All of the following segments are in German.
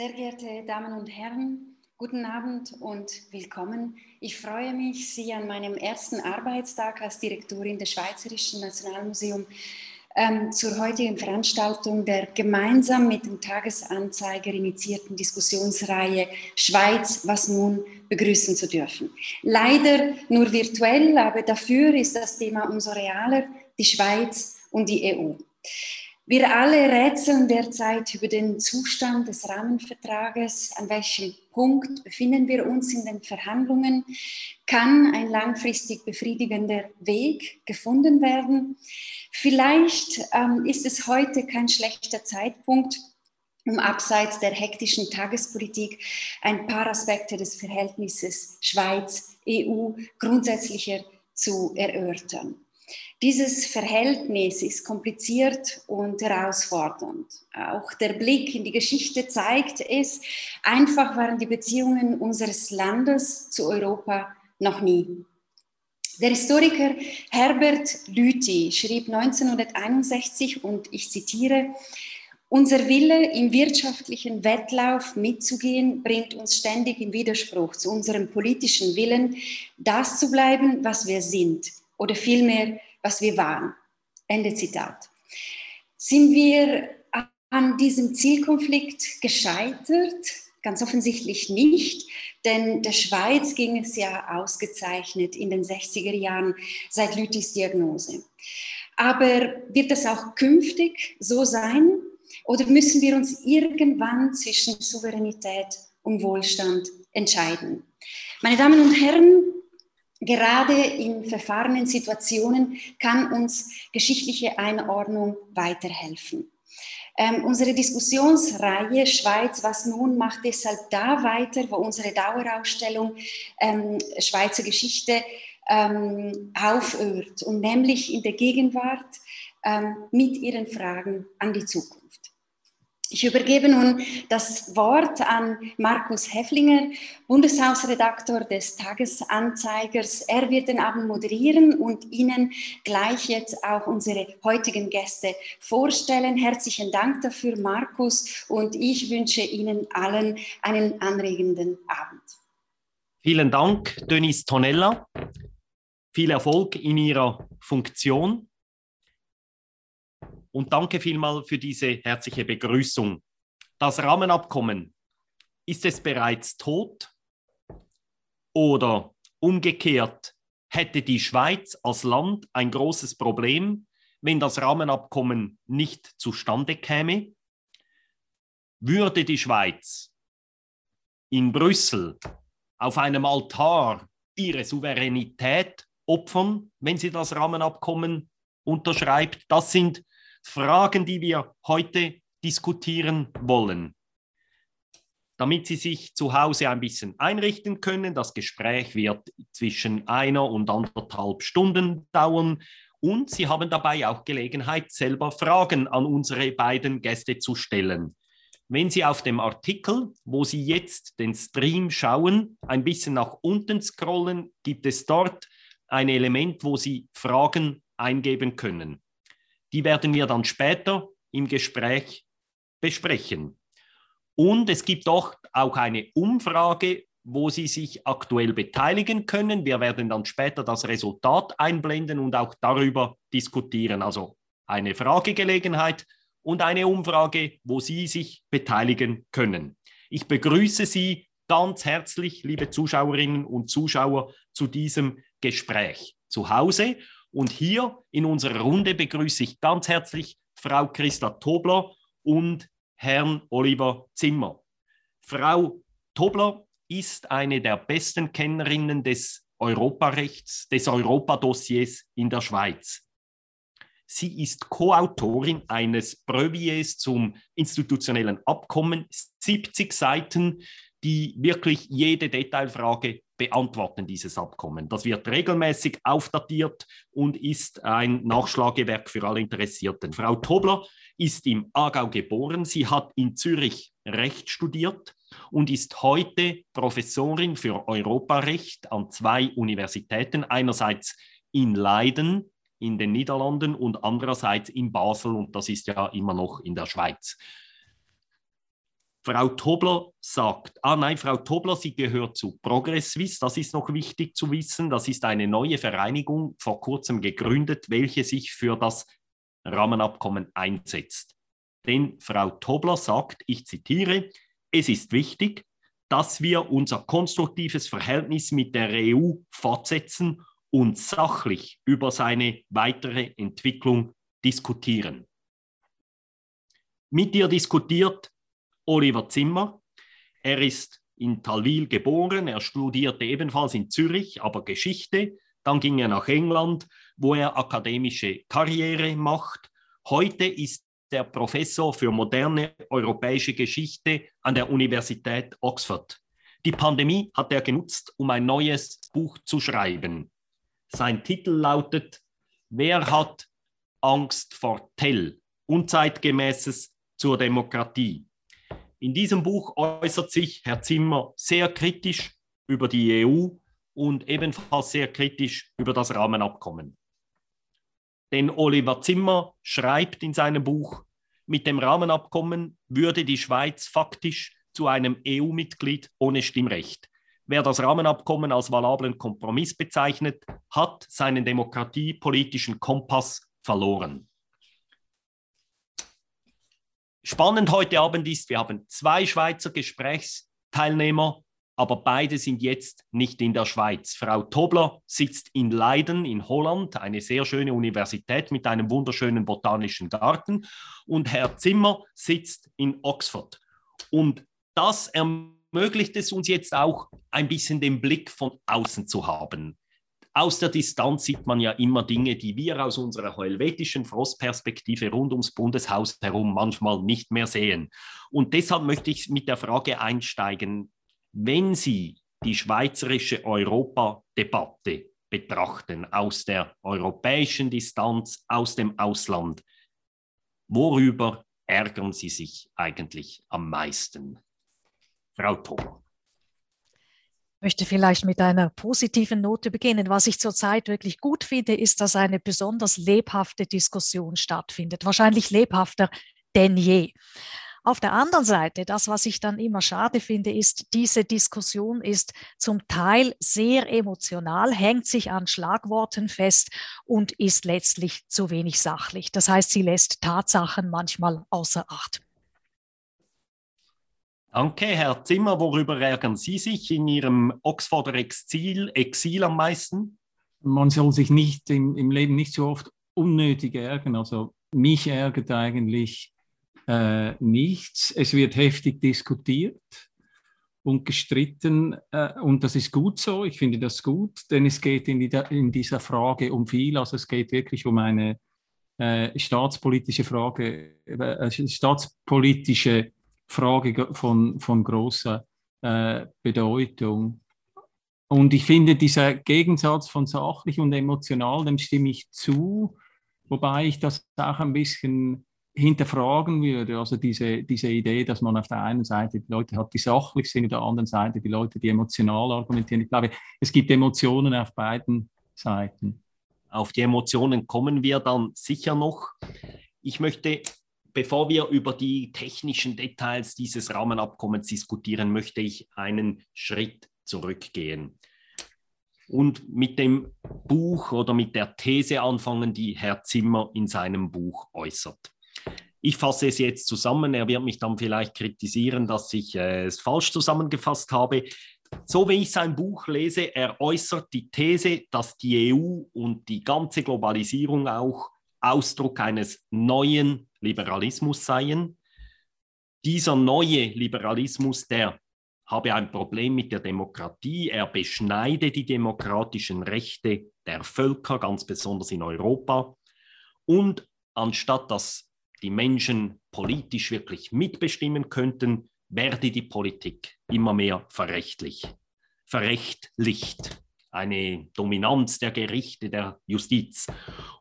Sehr geehrte Damen und Herren, guten Abend und willkommen. Ich freue mich, Sie an meinem ersten Arbeitstag als Direktorin des Schweizerischen Nationalmuseums ähm, zur heutigen Veranstaltung der gemeinsam mit dem Tagesanzeiger initiierten Diskussionsreihe Schweiz, was nun begrüßen zu dürfen. Leider nur virtuell, aber dafür ist das Thema umso realer, die Schweiz und die EU. Wir alle rätseln derzeit über den Zustand des Rahmenvertrages. An welchem Punkt befinden wir uns in den Verhandlungen? Kann ein langfristig befriedigender Weg gefunden werden? Vielleicht ähm, ist es heute kein schlechter Zeitpunkt, um abseits der hektischen Tagespolitik ein paar Aspekte des Verhältnisses Schweiz-EU grundsätzlicher zu erörtern. Dieses Verhältnis ist kompliziert und herausfordernd. Auch der Blick in die Geschichte zeigt es, einfach waren die Beziehungen unseres Landes zu Europa noch nie. Der Historiker Herbert Lüthi schrieb 1961, und ich zitiere, unser Wille, im wirtschaftlichen Wettlauf mitzugehen, bringt uns ständig in Widerspruch zu unserem politischen Willen, das zu bleiben, was wir sind, oder vielmehr was wir waren. Ende Zitat. Sind wir an diesem Zielkonflikt gescheitert? Ganz offensichtlich nicht, denn der Schweiz ging es ja ausgezeichnet in den 60er Jahren seit Lüthis Diagnose. Aber wird das auch künftig so sein? Oder müssen wir uns irgendwann zwischen Souveränität und Wohlstand entscheiden? Meine Damen und Herren, Gerade in verfahrenen Situationen kann uns geschichtliche Einordnung weiterhelfen. Ähm, unsere Diskussionsreihe Schweiz, was nun, macht deshalb da weiter, wo unsere Dauerausstellung ähm, Schweizer Geschichte ähm, aufhört und nämlich in der Gegenwart ähm, mit ihren Fragen an die Zukunft. Ich übergebe nun das Wort an Markus Hefflinger, Bundeshausredaktor des Tagesanzeigers. Er wird den Abend moderieren und Ihnen gleich jetzt auch unsere heutigen Gäste vorstellen. Herzlichen Dank dafür, Markus, und ich wünsche Ihnen allen einen anregenden Abend. Vielen Dank, Denise Tonella. Viel Erfolg in Ihrer Funktion und danke vielmal für diese herzliche Begrüßung. Das Rahmenabkommen, ist es bereits tot? Oder umgekehrt, hätte die Schweiz als Land ein großes Problem, wenn das Rahmenabkommen nicht zustande käme? Würde die Schweiz in Brüssel auf einem Altar ihre Souveränität opfern, wenn sie das Rahmenabkommen unterschreibt? Das sind Fragen, die wir heute diskutieren wollen. Damit Sie sich zu Hause ein bisschen einrichten können, das Gespräch wird zwischen einer und anderthalb Stunden dauern und Sie haben dabei auch Gelegenheit, selber Fragen an unsere beiden Gäste zu stellen. Wenn Sie auf dem Artikel, wo Sie jetzt den Stream schauen, ein bisschen nach unten scrollen, gibt es dort ein Element, wo Sie Fragen eingeben können. Die werden wir dann später im Gespräch besprechen. Und es gibt auch, auch eine Umfrage, wo Sie sich aktuell beteiligen können. Wir werden dann später das Resultat einblenden und auch darüber diskutieren. Also eine Fragegelegenheit und eine Umfrage, wo Sie sich beteiligen können. Ich begrüße Sie ganz herzlich, liebe Zuschauerinnen und Zuschauer, zu diesem Gespräch zu Hause. Und hier in unserer Runde begrüße ich ganz herzlich Frau Christa Tobler und Herrn Oliver Zimmer. Frau Tobler ist eine der besten Kennerinnen des Europarechts, des Europadossiers in der Schweiz. Sie ist Co-Autorin eines Brevets zum institutionellen Abkommen, 70 Seiten, die wirklich jede Detailfrage beantworten, dieses Abkommen. Das wird regelmäßig aufdatiert und ist ein Nachschlagewerk für alle Interessierten. Frau Tobler ist im Aargau geboren. Sie hat in Zürich Recht studiert und ist heute Professorin für Europarecht an zwei Universitäten, einerseits in Leiden in den Niederlanden und andererseits in Basel und das ist ja immer noch in der Schweiz. Frau Tobler sagt, ah nein, Frau Tobler, sie gehört zu Progress Suisse, das ist noch wichtig zu wissen. Das ist eine neue Vereinigung, vor kurzem gegründet, welche sich für das Rahmenabkommen einsetzt. Denn Frau Tobler sagt, ich zitiere, es ist wichtig, dass wir unser konstruktives Verhältnis mit der EU fortsetzen und sachlich über seine weitere Entwicklung diskutieren. Mit ihr diskutiert Oliver Zimmer. Er ist in Talwil geboren, er studierte ebenfalls in Zürich, aber Geschichte. Dann ging er nach England, wo er akademische Karriere macht. Heute ist er Professor für moderne europäische Geschichte an der Universität Oxford. Die Pandemie hat er genutzt, um ein neues Buch zu schreiben. Sein Titel lautet Wer hat Angst vor Tell? Unzeitgemäßes zur Demokratie. In diesem Buch äußert sich Herr Zimmer sehr kritisch über die EU und ebenfalls sehr kritisch über das Rahmenabkommen. Denn Oliver Zimmer schreibt in seinem Buch, mit dem Rahmenabkommen würde die Schweiz faktisch zu einem EU-Mitglied ohne Stimmrecht. Wer das Rahmenabkommen als valablen Kompromiss bezeichnet, hat seinen demokratiepolitischen Kompass verloren. Spannend heute Abend ist, wir haben zwei Schweizer Gesprächsteilnehmer, aber beide sind jetzt nicht in der Schweiz. Frau Tobler sitzt in Leiden in Holland, eine sehr schöne Universität mit einem wunderschönen botanischen Garten, und Herr Zimmer sitzt in Oxford. Und das ermöglicht es uns jetzt auch ein bisschen den Blick von außen zu haben aus der Distanz sieht man ja immer Dinge, die wir aus unserer helvetischen Frostperspektive rund ums Bundeshaus herum manchmal nicht mehr sehen. Und deshalb möchte ich mit der Frage einsteigen, wenn Sie die schweizerische Europadebatte betrachten, aus der europäischen Distanz, aus dem Ausland, worüber ärgern Sie sich eigentlich am meisten? Frau Thoma möchte vielleicht mit einer positiven Note beginnen. Was ich zurzeit wirklich gut finde, ist, dass eine besonders lebhafte Diskussion stattfindet. Wahrscheinlich lebhafter denn je. Auf der anderen Seite, das, was ich dann immer schade finde, ist, diese Diskussion ist zum Teil sehr emotional, hängt sich an Schlagworten fest und ist letztlich zu wenig sachlich. Das heißt, sie lässt Tatsachen manchmal außer Acht. Danke, Herr Zimmer. Worüber ärgern Sie sich in Ihrem Oxforder Exil, Exil am meisten? Man soll sich nicht im, im Leben nicht so oft unnötig ärgern. Also mich ärgert eigentlich äh, nichts. Es wird heftig diskutiert und gestritten äh, und das ist gut so. Ich finde das gut, denn es geht in, die, in dieser Frage um viel. Also es geht wirklich um eine äh, staatspolitische Frage, äh, staatspolitische Frage von, von großer äh, Bedeutung. Und ich finde, dieser Gegensatz von sachlich und emotional, dem stimme ich zu, wobei ich das auch ein bisschen hinterfragen würde. Also diese, diese Idee, dass man auf der einen Seite die Leute hat, die sachlich sind, auf der anderen Seite die Leute, die emotional argumentieren. Ich glaube, es gibt Emotionen auf beiden Seiten. Auf die Emotionen kommen wir dann sicher noch. Ich möchte Bevor wir über die technischen Details dieses Rahmenabkommens diskutieren, möchte ich einen Schritt zurückgehen und mit dem Buch oder mit der These anfangen, die Herr Zimmer in seinem Buch äußert. Ich fasse es jetzt zusammen. Er wird mich dann vielleicht kritisieren, dass ich äh, es falsch zusammengefasst habe. So wie ich sein Buch lese, er äußert die These, dass die EU und die ganze Globalisierung auch Ausdruck eines neuen Liberalismus seien. Dieser neue Liberalismus, der habe ein Problem mit der Demokratie. Er beschneide die demokratischen Rechte der Völker, ganz besonders in Europa. Und anstatt dass die Menschen politisch wirklich mitbestimmen könnten, werde die Politik immer mehr verrechtlich, verrechtlicht eine Dominanz der Gerichte, der Justiz.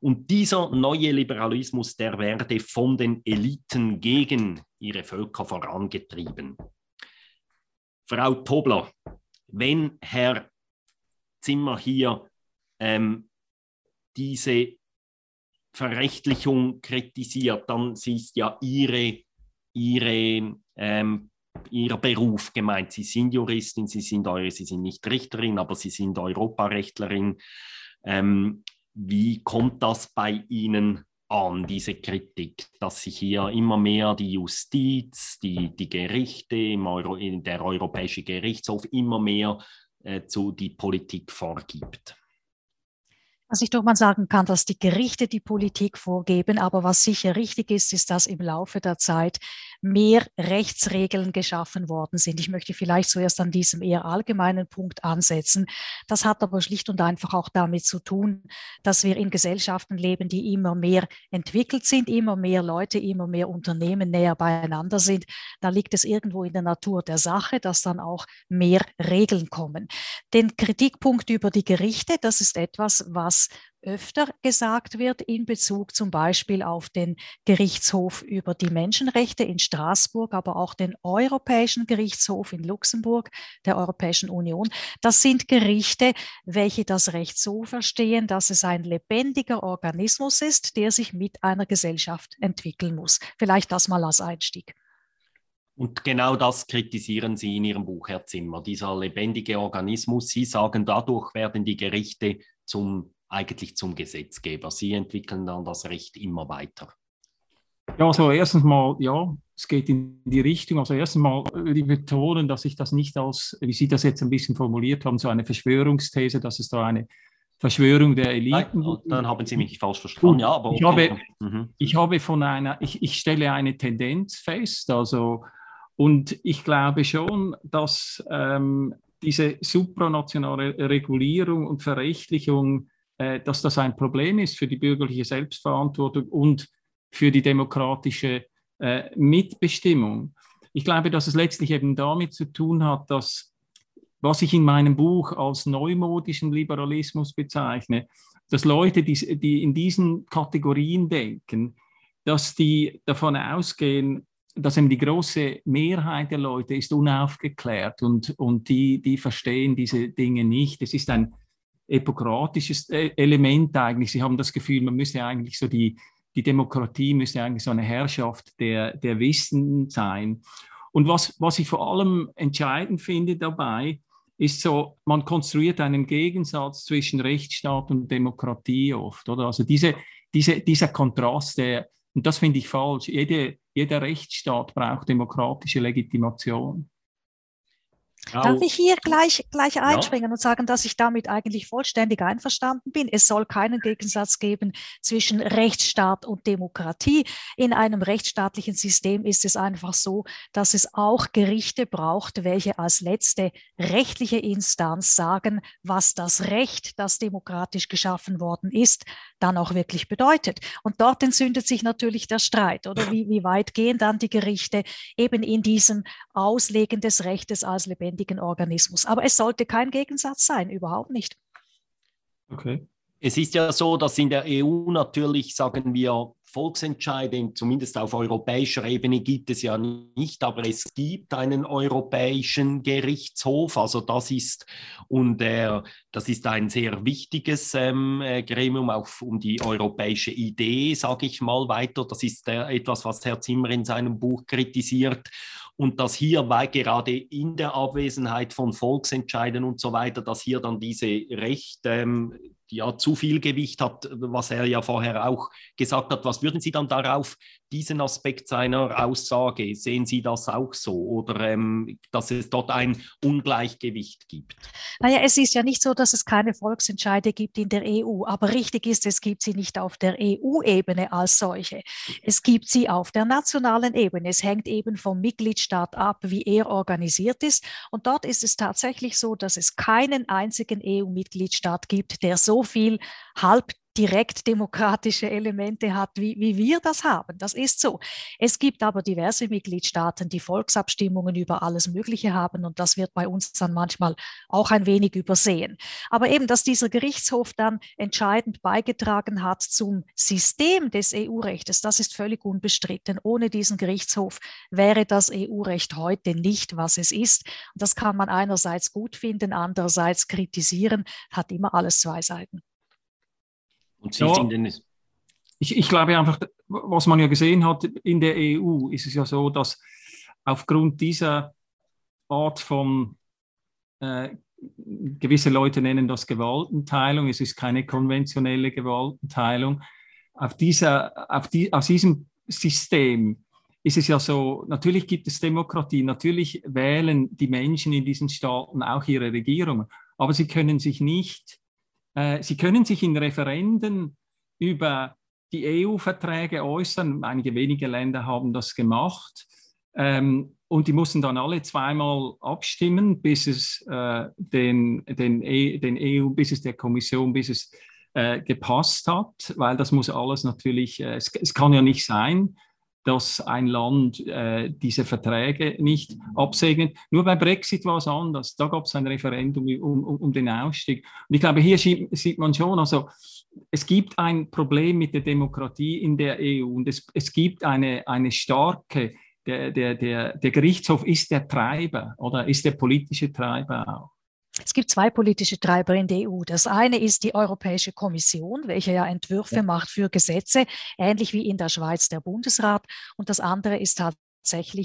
Und dieser neue Liberalismus, der werde von den Eliten gegen ihre Völker vorangetrieben. Frau Tobler, wenn Herr Zimmer hier ähm, diese Verrechtlichung kritisiert, dann ist ja Ihre, ihre ähm, Ihr Beruf gemeint. Sie sind Juristin, Sie sind, eure, Sie sind nicht Richterin, aber Sie sind Europarechtlerin. Ähm, wie kommt das bei Ihnen an, diese Kritik, dass sich hier immer mehr die Justiz, die, die Gerichte, Euro, der Europäische Gerichtshof immer mehr äh, zu die Politik vorgibt? Was ich doch mal sagen kann, dass die Gerichte die Politik vorgeben, aber was sicher richtig ist, ist, dass im Laufe der Zeit mehr Rechtsregeln geschaffen worden sind. Ich möchte vielleicht zuerst an diesem eher allgemeinen Punkt ansetzen. Das hat aber schlicht und einfach auch damit zu tun, dass wir in Gesellschaften leben, die immer mehr entwickelt sind, immer mehr Leute, immer mehr Unternehmen näher beieinander sind. Da liegt es irgendwo in der Natur der Sache, dass dann auch mehr Regeln kommen. Den Kritikpunkt über die Gerichte, das ist etwas, was öfter gesagt wird in Bezug zum Beispiel auf den Gerichtshof über die Menschenrechte in Straßburg, aber auch den Europäischen Gerichtshof in Luxemburg der Europäischen Union. Das sind Gerichte, welche das Recht so verstehen, dass es ein lebendiger Organismus ist, der sich mit einer Gesellschaft entwickeln muss. Vielleicht das mal als Einstieg. Und genau das kritisieren Sie in Ihrem Buch, Herr Zimmer, dieser lebendige Organismus. Sie sagen, dadurch werden die Gerichte zum eigentlich zum Gesetzgeber. Sie entwickeln dann das Recht immer weiter. Ja, also erstens mal, ja, es geht in die Richtung. Also erstens mal würde ich betonen, dass ich das nicht als, wie Sie das jetzt ein bisschen formuliert haben, so eine Verschwörungsthese, dass es da eine Verschwörung der Eliten. Nein, dann haben Sie mich falsch verstanden. Ja, aber okay. ich, habe, mhm. ich habe von einer, ich, ich stelle eine Tendenz fest, also und ich glaube schon, dass ähm, diese supranationale Regulierung und Verrechtlichung dass das ein Problem ist für die bürgerliche Selbstverantwortung und für die demokratische äh, Mitbestimmung. Ich glaube, dass es letztlich eben damit zu tun hat, dass, was ich in meinem Buch als neumodischen Liberalismus bezeichne, dass Leute, die, die in diesen Kategorien denken, dass die davon ausgehen, dass eben die große Mehrheit der Leute ist unaufgeklärt und, und die, die verstehen diese Dinge nicht. Es ist ein epokratisches äh, Element eigentlich. Sie haben das Gefühl, man müsste eigentlich so die, die Demokratie müsste eigentlich so eine Herrschaft der, der Wissen sein. Und was, was ich vor allem entscheidend finde dabei, ist so, man konstruiert einen Gegensatz zwischen Rechtsstaat und Demokratie oft, oder? Also diese, diese, dieser Kontrast, der, und das finde ich falsch. Jede, jeder Rechtsstaat braucht demokratische Legitimation. Darf ich hier gleich, gleich einspringen ja. und sagen, dass ich damit eigentlich vollständig einverstanden bin? Es soll keinen Gegensatz geben zwischen Rechtsstaat und Demokratie. In einem rechtsstaatlichen System ist es einfach so, dass es auch Gerichte braucht, welche als letzte rechtliche Instanz sagen, was das Recht, das demokratisch geschaffen worden ist, dann auch wirklich bedeutet. Und dort entzündet sich natürlich der Streit, oder wie, wie weit gehen dann die Gerichte eben in diesem Auslegen des Rechtes als lebendigen Organismus. Aber es sollte kein Gegensatz sein, überhaupt nicht. Okay. Es ist ja so, dass in der EU natürlich, sagen wir, Volksentscheide, zumindest auf europäischer Ebene gibt es ja nicht, aber es gibt einen europäischen Gerichtshof. Also das ist und äh, das ist ein sehr wichtiges ähm, äh, Gremium auch um die europäische Idee, sage ich mal weiter. Das ist äh, etwas, was Herr Zimmer in seinem Buch kritisiert und dass hier, weil gerade in der Abwesenheit von Volksentscheiden und so weiter, dass hier dann diese Recht ähm, ja zu viel Gewicht hat, was er ja vorher auch gesagt hat. Was würden Sie dann darauf, diesen Aspekt seiner Aussage, sehen Sie das auch so oder ähm, dass es dort ein Ungleichgewicht gibt? Naja, es ist ja nicht so, dass es keine Volksentscheide gibt in der EU, aber richtig ist, es gibt sie nicht auf der EU-Ebene als solche. Es gibt sie auf der nationalen Ebene. Es hängt eben vom Mitgliedstaat ab, wie er organisiert ist. Und dort ist es tatsächlich so, dass es keinen einzigen EU-Mitgliedstaat gibt, der so viel halb direkt demokratische Elemente hat, wie, wie wir das haben. Das ist so. Es gibt aber diverse Mitgliedstaaten, die Volksabstimmungen über alles Mögliche haben und das wird bei uns dann manchmal auch ein wenig übersehen. Aber eben, dass dieser Gerichtshof dann entscheidend beigetragen hat zum System des EU-Rechtes, das ist völlig unbestritten. Ohne diesen Gerichtshof wäre das EU-Recht heute nicht, was es ist. Das kann man einerseits gut finden, andererseits kritisieren, hat immer alles zwei Seiten. Und Sie ja, finden es. Ich, ich glaube einfach, was man ja gesehen hat in der EU, ist es ja so, dass aufgrund dieser Art von, äh, gewisse Leute nennen das Gewaltenteilung, es ist keine konventionelle Gewaltenteilung, auf dieser, auf die, aus diesem System ist es ja so, natürlich gibt es Demokratie, natürlich wählen die Menschen in diesen Staaten auch ihre Regierungen, aber sie können sich nicht, sie können sich in Referenden über die EU-Verträge äußern. Einige wenige Länder haben das gemacht. Ähm, und die mussten dann alle zweimal abstimmen, bis es äh, den, den, e, den EU, bis es der Kommission, bis es äh, gepasst hat, weil das muss alles natürlich, äh, es, es, kann ja nicht sein, dass ein Land äh, diese Verträge nicht absegnet. Nur bei Brexit war es anders. Da gab es ein Referendum um, um, um, den Ausstieg. Und ich glaube, hier sieht man schon, also es gibt ein Problem mit der Demokratie in der EU und es, es gibt eine, eine starke, der, der, der, der Gerichtshof ist der Treiber oder ist der politische Treiber auch. Es gibt zwei politische Treiber in der EU. Das eine ist die Europäische Kommission, welche ja Entwürfe ja. macht für Gesetze, ähnlich wie in der Schweiz der Bundesrat. Und das andere ist tatsächlich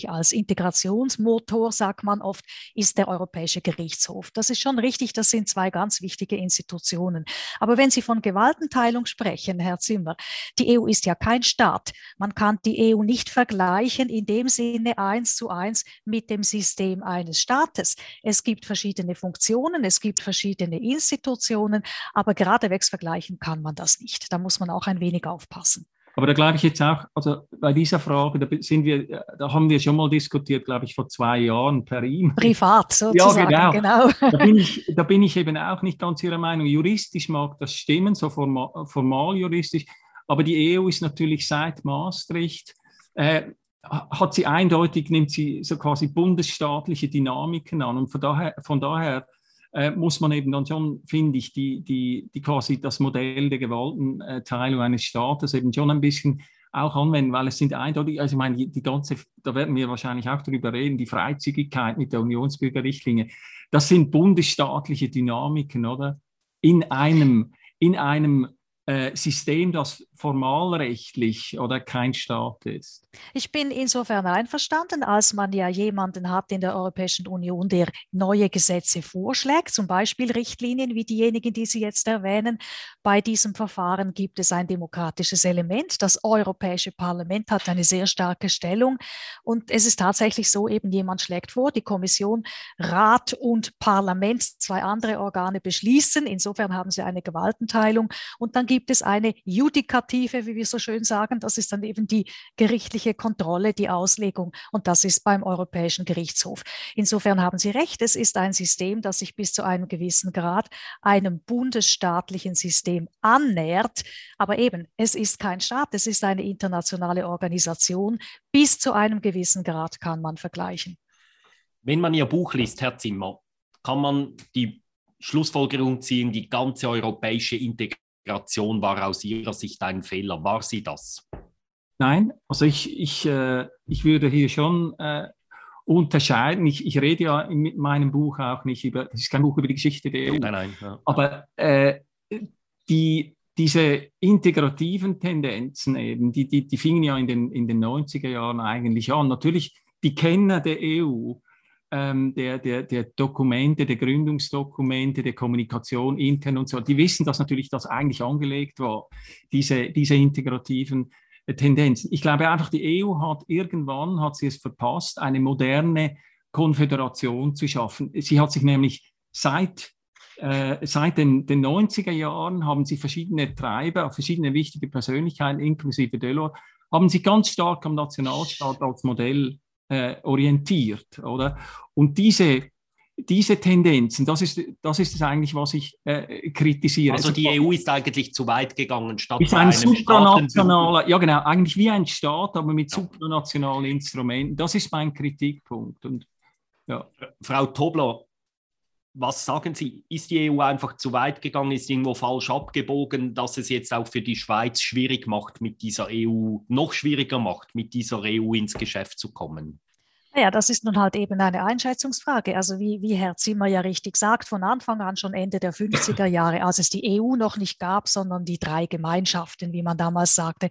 als Integrationsmotor, sagt man oft, ist der Europäische Gerichtshof. Das ist schon richtig, das sind zwei ganz wichtige Institutionen. Aber wenn Sie von Gewaltenteilung sprechen, Herr Zimmer, die EU ist ja kein Staat. Man kann die EU nicht vergleichen in dem Sinne eins zu eins mit dem System eines Staates. Es gibt verschiedene Funktionen, es gibt verschiedene Institutionen, aber geradewegs vergleichen kann man das nicht. Da muss man auch ein wenig aufpassen. Aber da glaube ich jetzt auch, also bei dieser Frage, da sind wir, da haben wir schon mal diskutiert, glaube ich, vor zwei Jahren per E-Mail. Privat sozusagen, ja, genau. genau. Da, bin ich, da bin ich eben auch nicht ganz Ihrer Meinung. Juristisch mag das stimmen, so formal, formal juristisch, aber die EU ist natürlich seit Maastricht, äh, hat sie eindeutig, nimmt sie so quasi bundesstaatliche Dynamiken an und von daher, von daher äh, muss man eben dann schon, finde ich, die, die, die quasi das Modell der Gewaltenteilung eines Staates eben schon ein bisschen auch anwenden, weil es sind eindeutig, also ich meine, die, die ganze, da werden wir wahrscheinlich auch darüber reden, die Freizügigkeit mit der Unionsbürgerrichtlinie, das sind bundesstaatliche Dynamiken, oder? In einem, in einem äh, System, das formalrechtlich oder kein Staat ist. Ich bin insofern einverstanden, als man ja jemanden hat in der Europäischen Union, der neue Gesetze vorschlägt, zum Beispiel Richtlinien wie diejenigen, die Sie jetzt erwähnen. Bei diesem Verfahren gibt es ein demokratisches Element. Das Europäische Parlament hat eine sehr starke Stellung und es ist tatsächlich so, eben jemand schlägt vor, die Kommission, Rat und Parlament, zwei andere Organe beschließen. Insofern haben sie eine Gewaltenteilung und dann gibt es eine Judikative, wie wir so schön sagen. Das ist dann eben die gerichtliche Kontrolle, die Auslegung. Und das ist beim Europäischen Gerichtshof. Insofern haben Sie recht. Es ist ein System, das sich bis zu einem gewissen Grad einem bundesstaatlichen System annähert. Aber eben, es ist kein Staat. Es ist eine internationale Organisation. Bis zu einem gewissen Grad kann man vergleichen. Wenn man Ihr Buch liest, Herr Zimmer, kann man die Schlussfolgerung ziehen, die ganze europäische Integration Migration war aus Ihrer Sicht ein Fehler. War sie das? Nein, also ich, ich, äh, ich würde hier schon äh, unterscheiden. Ich, ich rede ja in meinem Buch auch nicht über, das ist kein Buch über die Geschichte der EU. Nein, nein. Ja. Aber äh, die, diese integrativen Tendenzen eben, die, die, die fingen ja in den, in den 90er Jahren eigentlich an. Natürlich, die Kenner der EU ähm, der, der, der Dokumente, der Gründungsdokumente, der Kommunikation intern und so, die wissen, dass natürlich das eigentlich angelegt war, diese, diese integrativen äh, Tendenzen. Ich glaube einfach, die EU hat irgendwann, hat sie es verpasst, eine moderne Konföderation zu schaffen. Sie hat sich nämlich seit äh, seit den, den 90er Jahren haben sie verschiedene Treiber, verschiedene wichtige Persönlichkeiten, inklusive Delors, haben sich ganz stark am Nationalstaat als Modell äh, orientiert, oder? Und diese, diese Tendenzen, das ist, das ist es eigentlich, was ich äh, kritisiere. Also die EU ist eigentlich zu weit gegangen, statt ist ein supranationaler, ja genau, eigentlich wie ein Staat, aber mit ja. supranationalen Instrumenten. Das ist mein Kritikpunkt. Und, ja. Frau Tobler, was sagen Sie? Ist die EU einfach zu weit gegangen, ist irgendwo falsch abgebogen, dass es jetzt auch für die Schweiz schwierig macht, mit dieser EU, noch schwieriger macht, mit dieser EU ins Geschäft zu kommen? Ja, das ist nun halt eben eine Einschätzungsfrage. Also wie, wie Herr Zimmer ja richtig sagt, von Anfang an schon Ende der 50er Jahre, als es die EU noch nicht gab, sondern die drei Gemeinschaften, wie man damals sagte,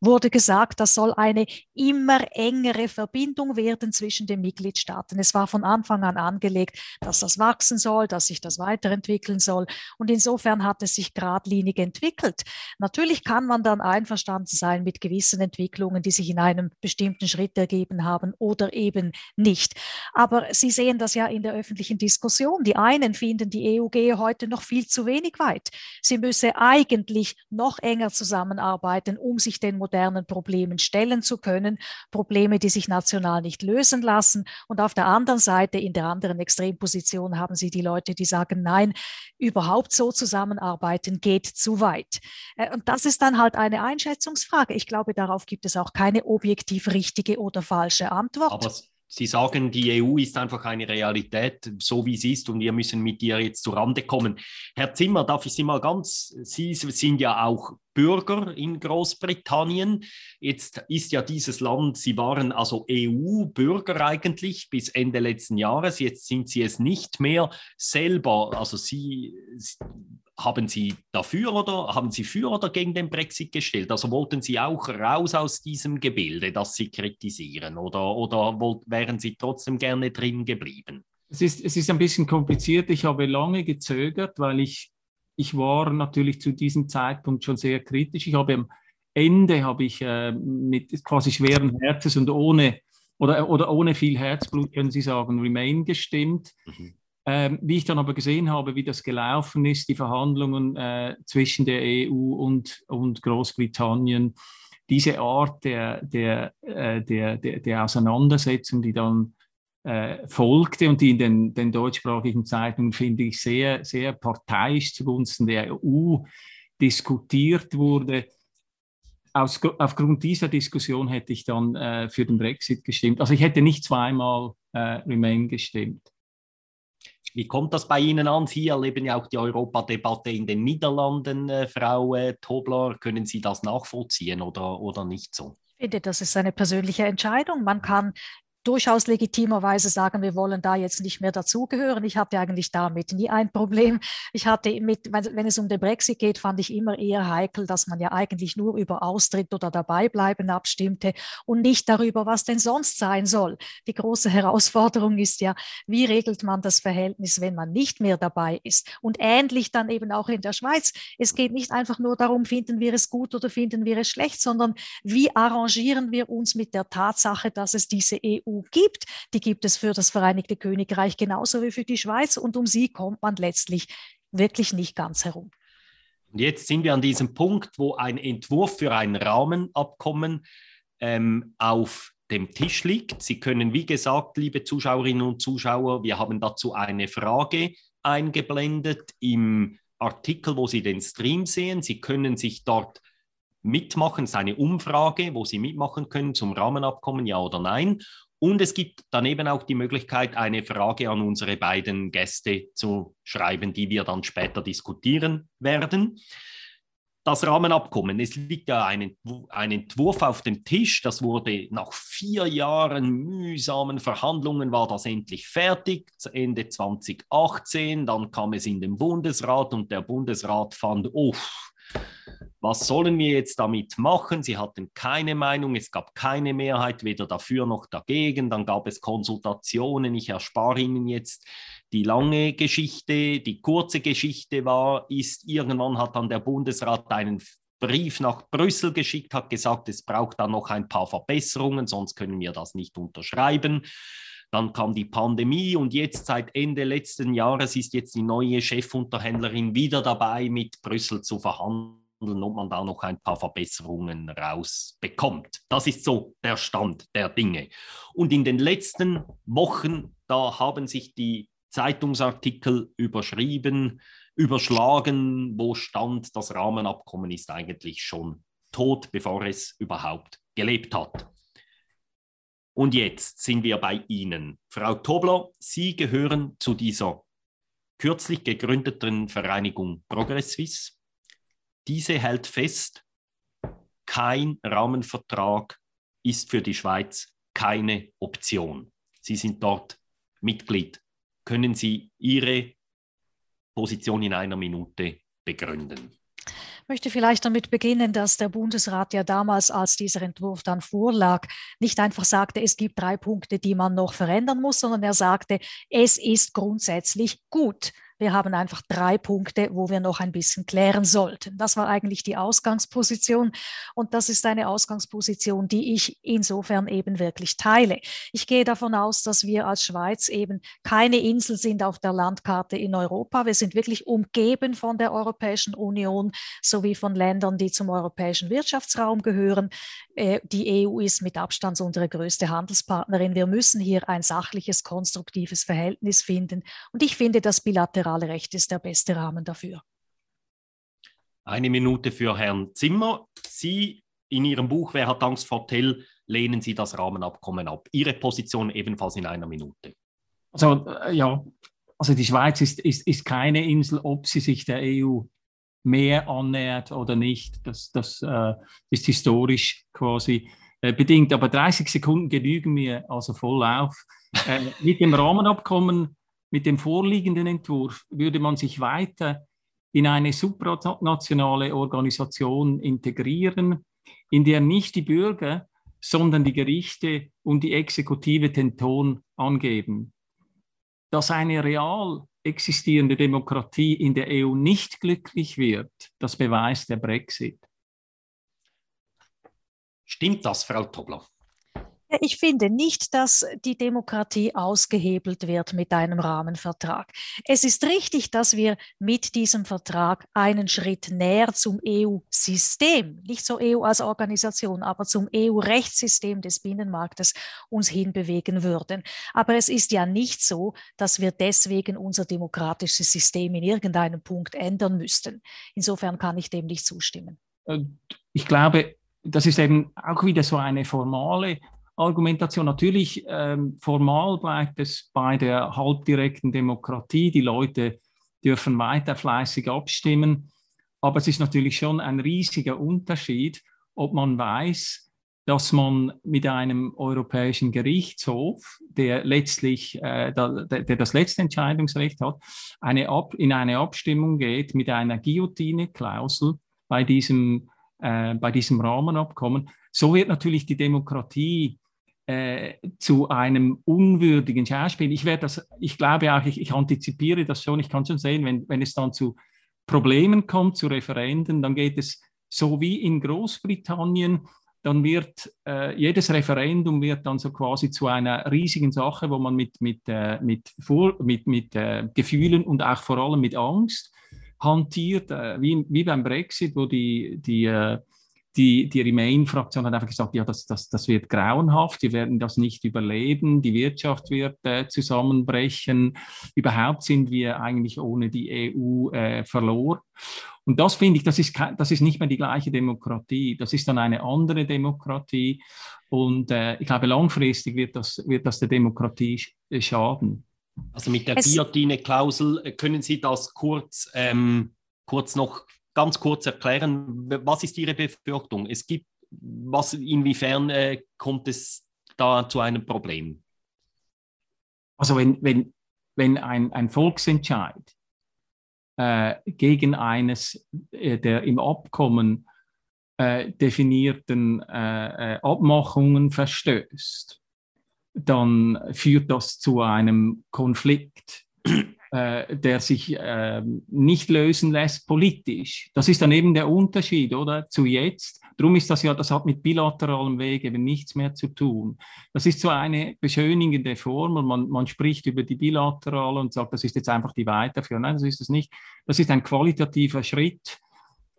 wurde gesagt, das soll eine immer engere Verbindung werden zwischen den Mitgliedstaaten. Es war von Anfang an angelegt, dass das wachsen soll, dass sich das weiterentwickeln soll. Und insofern hat es sich geradlinig entwickelt. Natürlich kann man dann einverstanden sein mit gewissen Entwicklungen, die sich in einem bestimmten Schritt ergeben haben oder eben eben nicht. Aber Sie sehen das ja in der öffentlichen Diskussion. Die einen finden, die EU gehe heute noch viel zu wenig weit. Sie müsse eigentlich noch enger zusammenarbeiten, um sich den modernen Problemen stellen zu können. Probleme, die sich national nicht lösen lassen. Und auf der anderen Seite, in der anderen Extremposition, haben Sie die Leute, die sagen, nein, überhaupt so zusammenarbeiten geht zu weit. Äh, und das ist dann halt eine Einschätzungsfrage. Ich glaube, darauf gibt es auch keine objektiv richtige oder falsche Antwort. Aber Sie sagen, die EU ist einfach eine Realität, so wie sie ist, und wir müssen mit ihr jetzt zu Rande kommen. Herr Zimmer, darf ich Sie mal ganz, Sie sind ja auch Bürger in Großbritannien. Jetzt ist ja dieses Land, Sie waren also EU-Bürger eigentlich bis Ende letzten Jahres, jetzt sind Sie es nicht mehr selber. Also Sie haben Sie dafür oder haben Sie für oder gegen den Brexit gestellt? Also wollten Sie auch raus aus diesem Gebilde, das Sie kritisieren, oder, oder wären Sie trotzdem gerne drin geblieben? Es ist, es ist ein bisschen kompliziert. Ich habe lange gezögert, weil ich, ich war natürlich zu diesem Zeitpunkt schon sehr kritisch. Ich habe am Ende habe ich äh, mit quasi schweren Herzens und ohne oder, oder ohne viel Herzblut, können Sie sagen, Remain gestimmt. Mhm. Ähm, wie ich dann aber gesehen habe, wie das gelaufen ist, die Verhandlungen äh, zwischen der EU und, und Großbritannien, diese Art der, der, äh, der, der, der Auseinandersetzung, die dann äh, folgte und die in den, den deutschsprachigen Zeitungen, finde ich, sehr, sehr parteiisch zugunsten der EU diskutiert wurde. Aus, aufgrund dieser Diskussion hätte ich dann äh, für den Brexit gestimmt. Also ich hätte nicht zweimal äh, Remain gestimmt. Wie kommt das bei Ihnen an? Sie erleben ja auch die Europadebatte in den Niederlanden, äh, Frau äh, Tobler. Können Sie das nachvollziehen oder, oder nicht so? Ich finde, das ist eine persönliche Entscheidung. Man kann durchaus legitimerweise sagen, wir wollen da jetzt nicht mehr dazugehören. Ich hatte eigentlich damit nie ein Problem. Ich hatte mit, wenn es um den Brexit geht, fand ich immer eher heikel, dass man ja eigentlich nur über Austritt oder Dabeibleiben abstimmte und nicht darüber, was denn sonst sein soll. Die große Herausforderung ist ja, wie regelt man das Verhältnis, wenn man nicht mehr dabei ist? Und ähnlich dann eben auch in der Schweiz. Es geht nicht einfach nur darum, finden wir es gut oder finden wir es schlecht, sondern wie arrangieren wir uns mit der Tatsache, dass es diese EU gibt. Die gibt es für das Vereinigte Königreich genauso wie für die Schweiz und um sie kommt man letztlich wirklich nicht ganz herum. Und jetzt sind wir an diesem Punkt, wo ein Entwurf für ein Rahmenabkommen ähm, auf dem Tisch liegt. Sie können, wie gesagt, liebe Zuschauerinnen und Zuschauer, wir haben dazu eine Frage eingeblendet im Artikel, wo Sie den Stream sehen. Sie können sich dort mitmachen. Es ist eine Umfrage, wo Sie mitmachen können zum Rahmenabkommen, ja oder nein. Und es gibt daneben auch die Möglichkeit, eine Frage an unsere beiden Gäste zu schreiben, die wir dann später diskutieren werden. Das Rahmenabkommen, es liegt ja ein, ein Entwurf auf dem Tisch, das wurde nach vier Jahren mühsamen Verhandlungen, war das endlich fertig, Ende 2018, dann kam es in den Bundesrat und der Bundesrat fand, oh, was sollen wir jetzt damit machen? Sie hatten keine Meinung, es gab keine Mehrheit, weder dafür noch dagegen. Dann gab es Konsultationen. Ich erspare Ihnen jetzt die lange Geschichte. Die kurze Geschichte war, ist, irgendwann hat dann der Bundesrat einen Brief nach Brüssel geschickt, hat gesagt, es braucht dann noch ein paar Verbesserungen, sonst können wir das nicht unterschreiben. Dann kam die Pandemie und jetzt seit Ende letzten Jahres ist jetzt die neue Chefunterhändlerin wieder dabei, mit Brüssel zu verhandeln ob man da noch ein paar Verbesserungen rausbekommt. Das ist so der Stand der Dinge. Und in den letzten Wochen, da haben sich die Zeitungsartikel überschrieben, überschlagen, wo stand, das Rahmenabkommen ist eigentlich schon tot, bevor es überhaupt gelebt hat. Und jetzt sind wir bei Ihnen. Frau Tobler, Sie gehören zu dieser kürzlich gegründeten Vereinigung Progressvis. Diese hält fest, kein Rahmenvertrag ist für die Schweiz keine Option. Sie sind dort Mitglied. Können Sie Ihre Position in einer Minute begründen? Ich möchte vielleicht damit beginnen, dass der Bundesrat ja damals, als dieser Entwurf dann vorlag, nicht einfach sagte, es gibt drei Punkte, die man noch verändern muss, sondern er sagte, es ist grundsätzlich gut. Wir haben einfach drei Punkte, wo wir noch ein bisschen klären sollten. Das war eigentlich die Ausgangsposition. Und das ist eine Ausgangsposition, die ich insofern eben wirklich teile. Ich gehe davon aus, dass wir als Schweiz eben keine Insel sind auf der Landkarte in Europa. Wir sind wirklich umgeben von der Europäischen Union sowie von Ländern, die zum europäischen Wirtschaftsraum gehören. Äh, die EU ist mit Abstand unsere größte Handelspartnerin. Wir müssen hier ein sachliches, konstruktives Verhältnis finden. Und ich finde, das bilateral bilaterale Recht ist der beste Rahmen dafür. Eine Minute für Herrn Zimmer. Sie in Ihrem Buch Wer hat Angst vor Tell lehnen Sie das Rahmenabkommen ab. Ihre Position ebenfalls in einer Minute. Also äh, ja, also die Schweiz ist, ist, ist keine Insel, ob sie sich der EU mehr annähert oder nicht. Das, das äh, ist historisch quasi äh, bedingt. Aber 30 Sekunden genügen mir also voll auf. Äh, mit dem Rahmenabkommen mit dem vorliegenden Entwurf würde man sich weiter in eine supranationale Organisation integrieren, in der nicht die Bürger, sondern die Gerichte und die Exekutive den Ton angeben. Dass eine real existierende Demokratie in der EU nicht glücklich wird, das beweist der Brexit. Stimmt das, Frau Tobler? Ich finde nicht, dass die Demokratie ausgehebelt wird mit einem Rahmenvertrag. Es ist richtig, dass wir mit diesem Vertrag einen Schritt näher zum EU-System, nicht zur EU als Organisation, aber zum EU-Rechtssystem des Binnenmarktes uns hinbewegen würden. Aber es ist ja nicht so, dass wir deswegen unser demokratisches System in irgendeinem Punkt ändern müssten. Insofern kann ich dem nicht zustimmen. Äh, ich glaube, das ist eben auch wieder so eine formale Argumentation. Natürlich, ähm, formal bleibt es bei der halbdirekten Demokratie. Die Leute dürfen weiter fleißig abstimmen. Aber es ist natürlich schon ein riesiger Unterschied, ob man weiß, dass man mit einem europäischen Gerichtshof, der letztlich, äh, der, der, das letzte Entscheidungsrecht hat, eine Ab, in eine Abstimmung geht mit einer Guillotine-Klausel bei diesem, äh, bei diesem Rahmenabkommen. So wird natürlich die Demokratie äh, zu einem unwürdigen Schauspiel. Ich werde das, ich glaube auch, ich, ich, antizipiere das schon, ich kann schon sehen, wenn, wenn es dann zu Problemen kommt, zu Referenden, dann geht es so wie in Großbritannien, dann wird äh, jedes Referendum wird dann so quasi zu einer riesigen Sache, wo man mit, mit, äh, mit, vor, mit, mit äh, Gefühlen und auch vor allem mit Angst hantiert, äh, wie, wie beim Brexit, wo die, die äh, die, die Remain-Fraktion hat einfach gesagt, ja, das, das, das wird grauenhaft, wir werden das nicht überleben, die Wirtschaft wird äh, zusammenbrechen, überhaupt sind wir eigentlich ohne die EU äh, verloren. Und das finde ich, das ist, das ist nicht mehr die gleiche Demokratie, das ist dann eine andere Demokratie und äh, ich glaube, langfristig wird das, wird das der Demokratie schaden. Also mit der Guillotine-Klausel äh, können Sie das kurz, ähm, kurz noch ganz kurz erklären, was ist Ihre Befürchtung? Es gibt, was, inwiefern äh, kommt es da zu einem Problem? Also wenn, wenn, wenn ein, ein Volksentscheid äh, gegen eines äh, der im Abkommen äh, definierten äh, Abmachungen verstößt, dann führt das zu einem Konflikt äh, der sich äh, nicht lösen lässt politisch. Das ist dann eben der Unterschied, oder? Zu jetzt. Darum ist das ja, das hat mit bilateralem Weg eben nichts mehr zu tun. Das ist so eine beschönigende Formel. Man, man spricht über die bilaterale und sagt, das ist jetzt einfach die Weiterführung. Nein, das ist es nicht. Das ist ein qualitativer Schritt,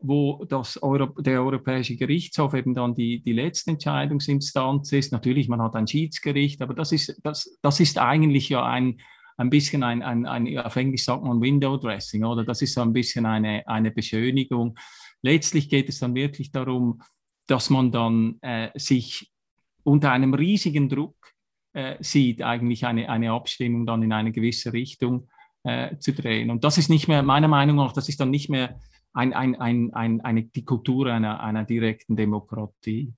wo das Euro, der Europäische Gerichtshof eben dann die, die letzte Entscheidungsinstanz ist. Natürlich, man hat ein Schiedsgericht, aber das ist, das, das ist eigentlich ja ein, ein bisschen ein, ein, ein, auf Englisch sagt man Window Dressing, oder? Das ist so ein bisschen eine, eine Beschönigung. Letztlich geht es dann wirklich darum, dass man dann äh, sich unter einem riesigen Druck äh, sieht, eigentlich eine, eine Abstimmung dann in eine gewisse Richtung äh, zu drehen. Und das ist nicht mehr, meiner Meinung nach, das ist dann nicht mehr ein, ein, ein, ein, eine, die Kultur einer, einer direkten Demokratie.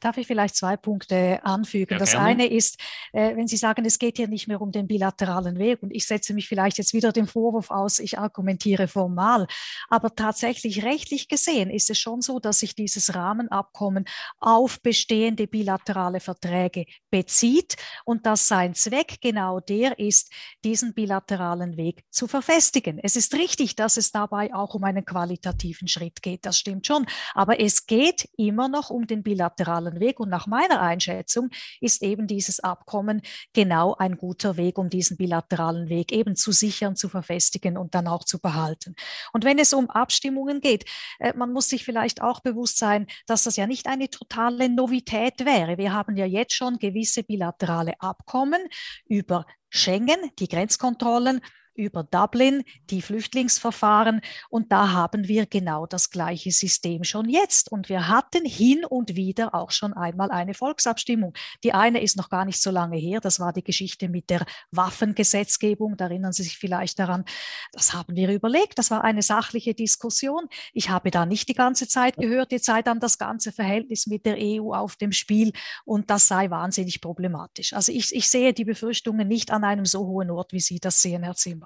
Darf ich vielleicht zwei Punkte anfügen? Ja, das eine ist, äh, wenn Sie sagen, es geht hier nicht mehr um den bilateralen Weg und ich setze mich vielleicht jetzt wieder dem Vorwurf aus, ich argumentiere formal, aber tatsächlich rechtlich gesehen ist es schon so, dass sich dieses Rahmenabkommen auf bestehende bilaterale Verträge bezieht und dass sein Zweck genau der ist, diesen bilateralen Weg zu verfestigen. Es ist richtig, dass es dabei auch um einen qualitativen Schritt geht, das stimmt schon, aber es geht immer noch um den bilateralen bilateralen Weg. Und nach meiner Einschätzung ist eben dieses Abkommen genau ein guter Weg, um diesen bilateralen Weg eben zu sichern, zu verfestigen und dann auch zu behalten. Und wenn es um Abstimmungen geht, äh, man muss sich vielleicht auch bewusst sein, dass das ja nicht eine totale Novität wäre. Wir haben ja jetzt schon gewisse bilaterale Abkommen über Schengen, die Grenzkontrollen über Dublin, die Flüchtlingsverfahren. Und da haben wir genau das gleiche System schon jetzt. Und wir hatten hin und wieder auch schon einmal eine Volksabstimmung. Die eine ist noch gar nicht so lange her. Das war die Geschichte mit der Waffengesetzgebung. Da erinnern Sie sich vielleicht daran. Das haben wir überlegt. Das war eine sachliche Diskussion. Ich habe da nicht die ganze Zeit gehört, jetzt sei dann das ganze Verhältnis mit der EU auf dem Spiel. Und das sei wahnsinnig problematisch. Also ich, ich sehe die Befürchtungen nicht an einem so hohen Ort, wie Sie das sehen, Herr Zimmer.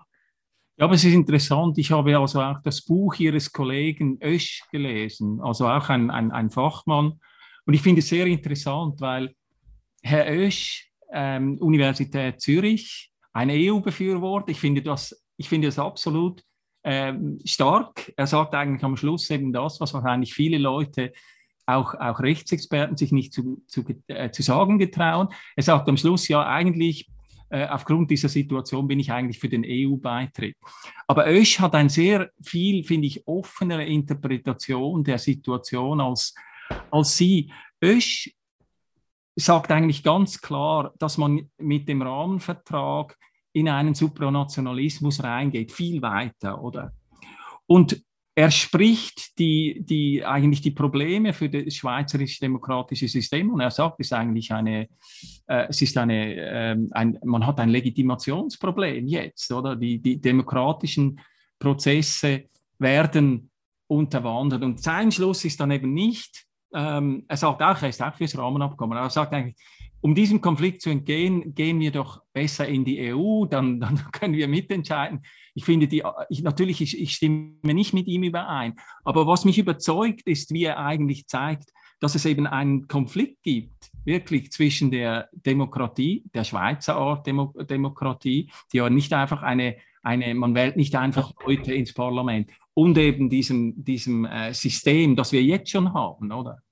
Ja, aber es ist interessant. Ich habe also auch das Buch Ihres Kollegen Ösch gelesen, also auch ein, ein, ein Fachmann. Und ich finde es sehr interessant, weil Herr Ösch, ähm, Universität Zürich, ein EU-Befürworter, ich finde das, ich finde das absolut ähm, stark. Er sagt eigentlich am Schluss eben das, was wahrscheinlich viele Leute auch, auch Rechtsexperten sich nicht zu, zu, äh, zu sagen getrauen. Er sagt am Schluss ja eigentlich, äh, aufgrund dieser Situation bin ich eigentlich für den EU-Beitritt. Aber Ösch hat ein sehr viel, finde ich, offenere Interpretation der Situation als, als Sie. Ösch sagt eigentlich ganz klar, dass man mit dem Rahmenvertrag in einen Supranationalismus reingeht, viel weiter, oder? Und er spricht die, die, eigentlich die Probleme für das schweizerische demokratische System und er sagt, es ist eigentlich eine, äh, es ist eine, äh, ein, man hat ein Legitimationsproblem jetzt, oder? Die, die demokratischen Prozesse werden unterwandert und sein Schluss ist dann eben nicht, ähm, er sagt auch, er ist auch fürs Rahmenabkommen, aber er sagt eigentlich, um diesem Konflikt zu entgehen, gehen wir doch besser in die EU, dann, dann können wir mitentscheiden. Ich finde, die, ich, natürlich, ich, ich stimme nicht mit ihm überein, aber was mich überzeugt, ist, wie er eigentlich zeigt, dass es eben einen Konflikt gibt, wirklich zwischen der Demokratie, der Schweizer Art Demo Demokratie, die ja nicht einfach eine, eine, man wählt nicht einfach Leute ins Parlament, und eben diesem, diesem äh, System, das wir jetzt schon haben, oder?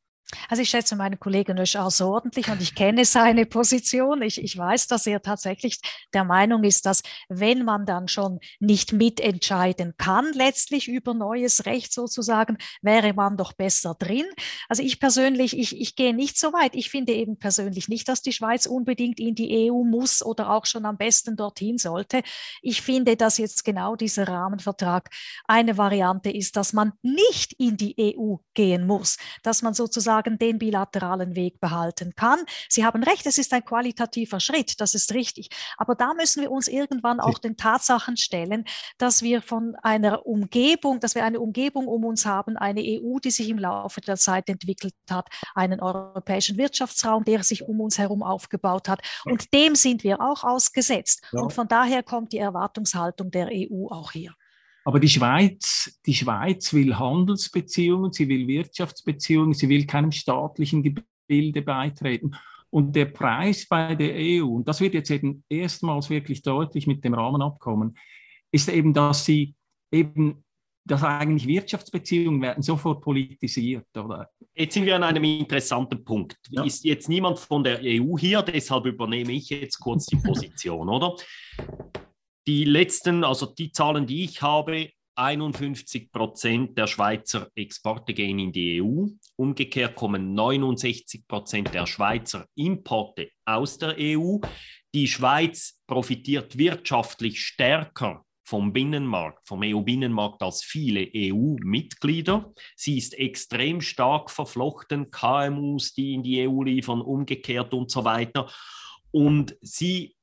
Also ich schätze meinen Kollegen Ösch außerordentlich und ich kenne seine Position. Ich, ich weiß, dass er tatsächlich der Meinung ist, dass wenn man dann schon nicht mitentscheiden kann, letztlich über neues Recht sozusagen, wäre man doch besser drin. Also ich persönlich, ich, ich gehe nicht so weit. Ich finde eben persönlich nicht, dass die Schweiz unbedingt in die EU muss oder auch schon am besten dorthin sollte. Ich finde, dass jetzt genau dieser Rahmenvertrag eine Variante ist, dass man nicht in die EU gehen muss, dass man sozusagen sozusagen den bilateralen Weg behalten kann. Sie haben recht, es ist ein qualitativer Schritt, das ist richtig. Aber da müssen wir uns irgendwann auch den Tatsachen stellen, dass wir von einer Umgebung, dass wir eine Umgebung um uns haben, eine EU, die sich im Laufe der Zeit entwickelt hat, einen europäischen Wirtschaftsraum, der sich um uns herum aufgebaut hat. Und dem sind wir auch ausgesetzt. Und von daher kommt die Erwartungshaltung der EU auch hier. Aber die Schweiz, die Schweiz will Handelsbeziehungen, sie will Wirtschaftsbeziehungen, sie will keinem staatlichen Gebilde beitreten. Und der Preis bei der EU, und das wird jetzt eben erstmals wirklich deutlich mit dem Rahmenabkommen, ist eben, dass sie eben, dass eigentlich Wirtschaftsbeziehungen werden sofort politisiert, oder? Jetzt sind wir an einem interessanten Punkt. Ja. Ist jetzt niemand von der EU hier, deshalb übernehme ich jetzt kurz die Position, oder? Die letzten, also die Zahlen, die ich habe, 51 Prozent der Schweizer Exporte gehen in die EU. Umgekehrt kommen 69 Prozent der Schweizer Importe aus der EU. Die Schweiz profitiert wirtschaftlich stärker vom Binnenmarkt, vom EU-Binnenmarkt als viele EU-Mitglieder. Sie ist extrem stark verflochten, KMUs, die in die EU liefern, umgekehrt und so weiter. Und sie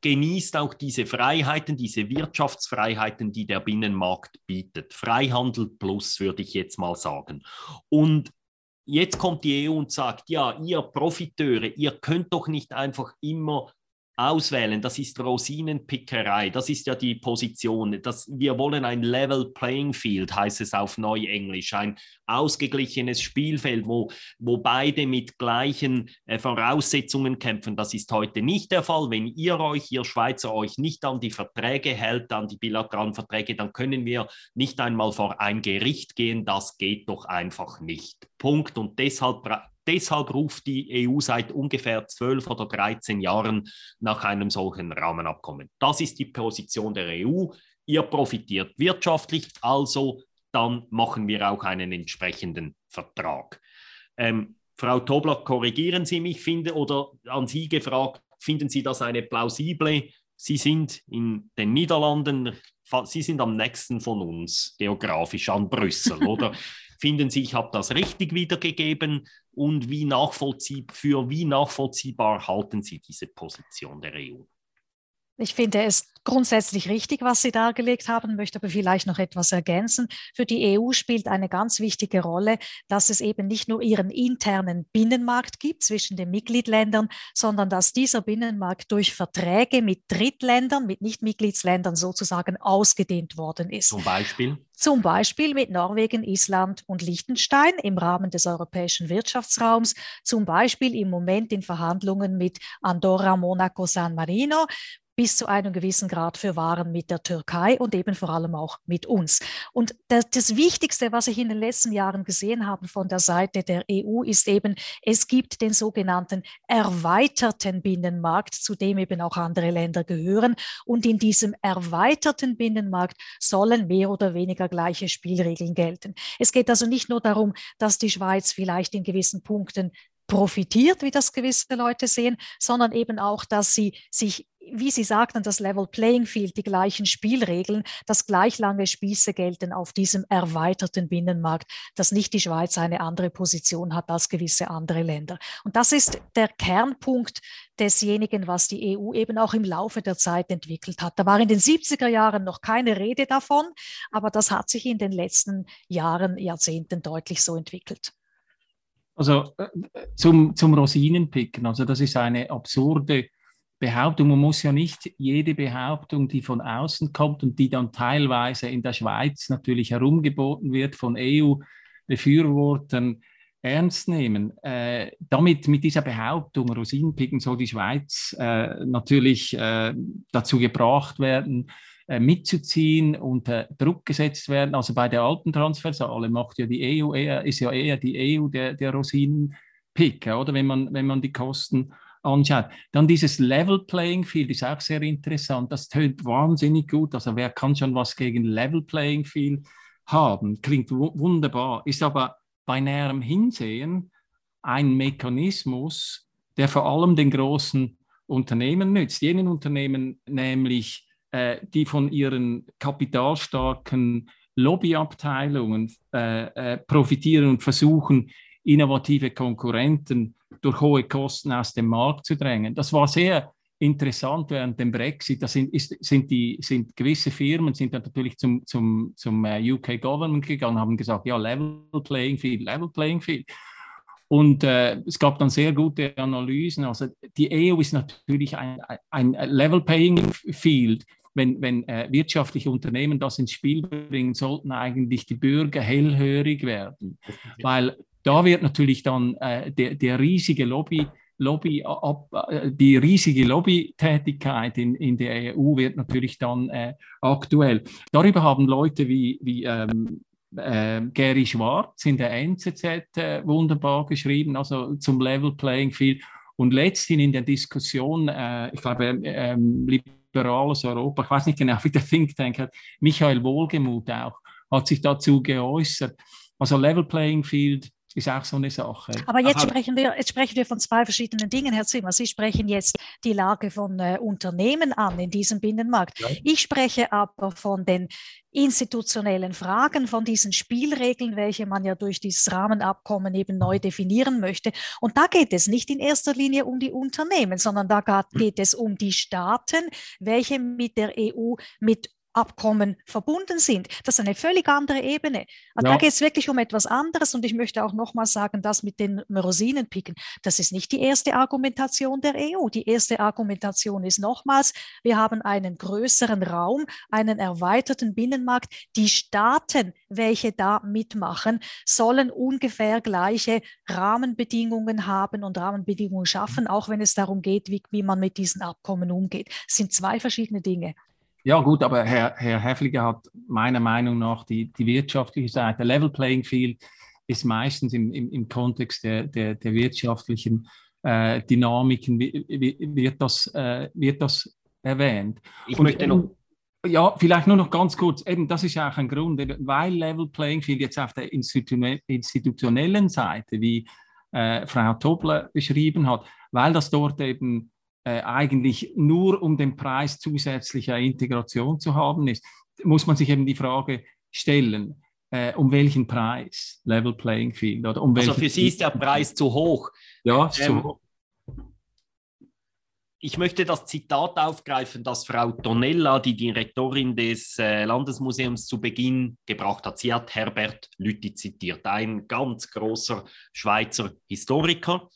genießt auch diese Freiheiten, diese Wirtschaftsfreiheiten, die der Binnenmarkt bietet. Freihandel plus, würde ich jetzt mal sagen. Und jetzt kommt die EU und sagt, ja, ihr Profiteure, ihr könnt doch nicht einfach immer auswählen, das ist Rosinenpickerei, das ist ja die Position. Das, wir wollen ein Level Playing Field, heißt es auf Neuenglisch, ein ausgeglichenes Spielfeld, wo, wo beide mit gleichen äh, Voraussetzungen kämpfen. Das ist heute nicht der Fall. Wenn ihr euch, ihr Schweizer, euch nicht an die Verträge hält, an die bilateralen Verträge, dann können wir nicht einmal vor ein Gericht gehen. Das geht doch einfach nicht. Punkt. Und deshalb deshalb ruft die EU seit ungefähr 12 oder 13 Jahren nach einem solchen Rahmenabkommen. Das ist die Position der EU. Ihr profitiert wirtschaftlich, also dann machen wir auch einen entsprechenden Vertrag. Ähm, Frau Tobler, korrigieren Sie mich, finde, oder an Sie gefragt, finden Sie das eine plausible? Sie sind in den Niederlanden, Sie sind am nächsten von uns geografisch an Brüssel, oder? Finden Sie, ich habe das richtig wiedergegeben und wie nachvollziehbar, für wie nachvollziehbar halten Sie diese Position der EU? Ich finde es grundsätzlich richtig, was Sie dargelegt haben, möchte aber vielleicht noch etwas ergänzen. Für die EU spielt eine ganz wichtige Rolle, dass es eben nicht nur ihren internen Binnenmarkt gibt zwischen den Mitgliedländern, sondern dass dieser Binnenmarkt durch Verträge mit Drittländern, mit Nichtmitgliedsländern sozusagen ausgedehnt worden ist. Zum Beispiel? Zum Beispiel mit Norwegen, Island und Liechtenstein im Rahmen des europäischen Wirtschaftsraums, zum Beispiel im Moment in Verhandlungen mit Andorra, Monaco, San Marino, bis zu einem gewissen Grad für Waren mit der Türkei und eben vor allem auch mit uns. Und das, das, Wichtigste, was ich in den letzten Jahren gesehen habe von der Seite der EU, ist eben, es gibt den sogenannten erweiterten Binnenmarkt, zu dem eben auch andere Länder gehören. Und in diesem erweiterten Binnenmarkt sollen mehr oder weniger gleiche Spielregeln gelten. Es geht also nicht nur darum, dass die Schweiz vielleicht in gewissen Punkten profitiert, wie das gewisse Leute sehen, sondern eben auch, dass sie sich wie Sie sagten, das Level Playing Field, die gleichen Spielregeln, dass gleich lange Spieße gelten auf diesem erweiterten Binnenmarkt, dass nicht die Schweiz eine andere Position hat als gewisse andere Länder. Und das ist der Kernpunkt desjenigen, was die EU eben auch im Laufe der Zeit entwickelt hat. Da war in den 70er Jahren noch keine Rede davon, aber das hat sich in den letzten Jahren, Jahrzehnten deutlich so entwickelt. Also äh, zum, zum Rosinenpicken, also das ist eine absurde Behauptung. Man muss ja nicht jede Behauptung, die von außen kommt und die dann teilweise in der Schweiz natürlich herumgeboten wird von EU-Befürwortern, ernst nehmen. Äh, damit, mit dieser Behauptung, Rosinenpicken soll die Schweiz äh, natürlich äh, dazu gebracht werden, äh, mitzuziehen, unter Druck gesetzt werden. Also bei der alten Transversale macht ja die EU eher, ist ja eher die EU der, der Rosinenpicker, oder wenn man, wenn man die Kosten anschaut. Dann dieses Level Playing Field ist auch sehr interessant. Das tönt wahnsinnig gut. Also wer kann schon was gegen Level Playing Field haben? Klingt wunderbar, ist aber bei näherem Hinsehen ein Mechanismus, der vor allem den großen Unternehmen nützt. Jenen Unternehmen nämlich, äh, die von ihren kapitalstarken Lobbyabteilungen äh, äh, profitieren und versuchen, innovative Konkurrenten durch hohe Kosten aus dem Markt zu drängen. Das war sehr interessant während dem Brexit. Da sind, ist, sind, die, sind gewisse Firmen sind dann natürlich zum, zum, zum äh, UK Government gegangen, haben gesagt, ja, Level Playing Field, Level Playing Field. Und äh, es gab dann sehr gute Analysen. Also die EU ist natürlich ein, ein Level Playing Field. Wenn, wenn äh, wirtschaftliche Unternehmen das ins Spiel bringen, sollten eigentlich die Bürger hellhörig werden. Weil da wird natürlich dann äh, der, der riesige Lobby, Lobby ab, die riesige Lobbytätigkeit in, in der EU wird natürlich dann äh, aktuell. Darüber haben Leute wie, wie ähm, äh, Gary Schwarz in der NZZ äh, wunderbar geschrieben, also zum Level Playing Field. Und letzthin in der Diskussion, äh, ich glaube, ähm, liberales Europa, ich weiß nicht genau, wie der Think Tank hat, Michael Wohlgemuth auch, hat sich dazu geäußert. Also Level Playing Field ist auch so eine Sache. Aber jetzt sprechen, wir, jetzt sprechen wir von zwei verschiedenen Dingen, Herr Zimmer. Sie sprechen jetzt die Lage von äh, Unternehmen an in diesem Binnenmarkt. Ja. Ich spreche aber von den institutionellen Fragen, von diesen Spielregeln, welche man ja durch dieses Rahmenabkommen eben neu definieren möchte. Und da geht es nicht in erster Linie um die Unternehmen, sondern da geht es um die Staaten, welche mit der EU mit Abkommen verbunden sind. Das ist eine völlig andere Ebene. Also ja. Da geht es wirklich um etwas anderes und ich möchte auch nochmal sagen, das mit den Rosinenpicken, das ist nicht die erste Argumentation der EU. Die erste Argumentation ist nochmals, wir haben einen größeren Raum, einen erweiterten Binnenmarkt. Die Staaten, welche da mitmachen, sollen ungefähr gleiche Rahmenbedingungen haben und Rahmenbedingungen schaffen, auch wenn es darum geht, wie, wie man mit diesen Abkommen umgeht. Das sind zwei verschiedene Dinge. Ja, gut, aber Herr, Herr Häfliger hat meiner Meinung nach die, die wirtschaftliche Seite. Level Playing Field ist meistens im, im, im Kontext der, der, der wirtschaftlichen äh, Dynamiken, wird das, äh, wird das erwähnt. Ich Und, möchte noch. Ja, vielleicht nur noch ganz kurz, eben das ist auch ein Grund, weil Level Playing Field jetzt auf der institutionellen Seite, wie äh, Frau Tobler beschrieben hat, weil das dort eben äh, eigentlich nur um den Preis zusätzlicher Integration zu haben ist, muss man sich eben die Frage stellen, äh, um welchen Preis? Level Playing Field. Oder um also für Sie ist der Preis zu hoch. Ja, ähm, zu hoch. Ich möchte das Zitat aufgreifen, das Frau Tonella, die Direktorin des äh, Landesmuseums, zu Beginn gebracht hat. Sie hat Herbert Lütti zitiert, ein ganz großer Schweizer Historiker,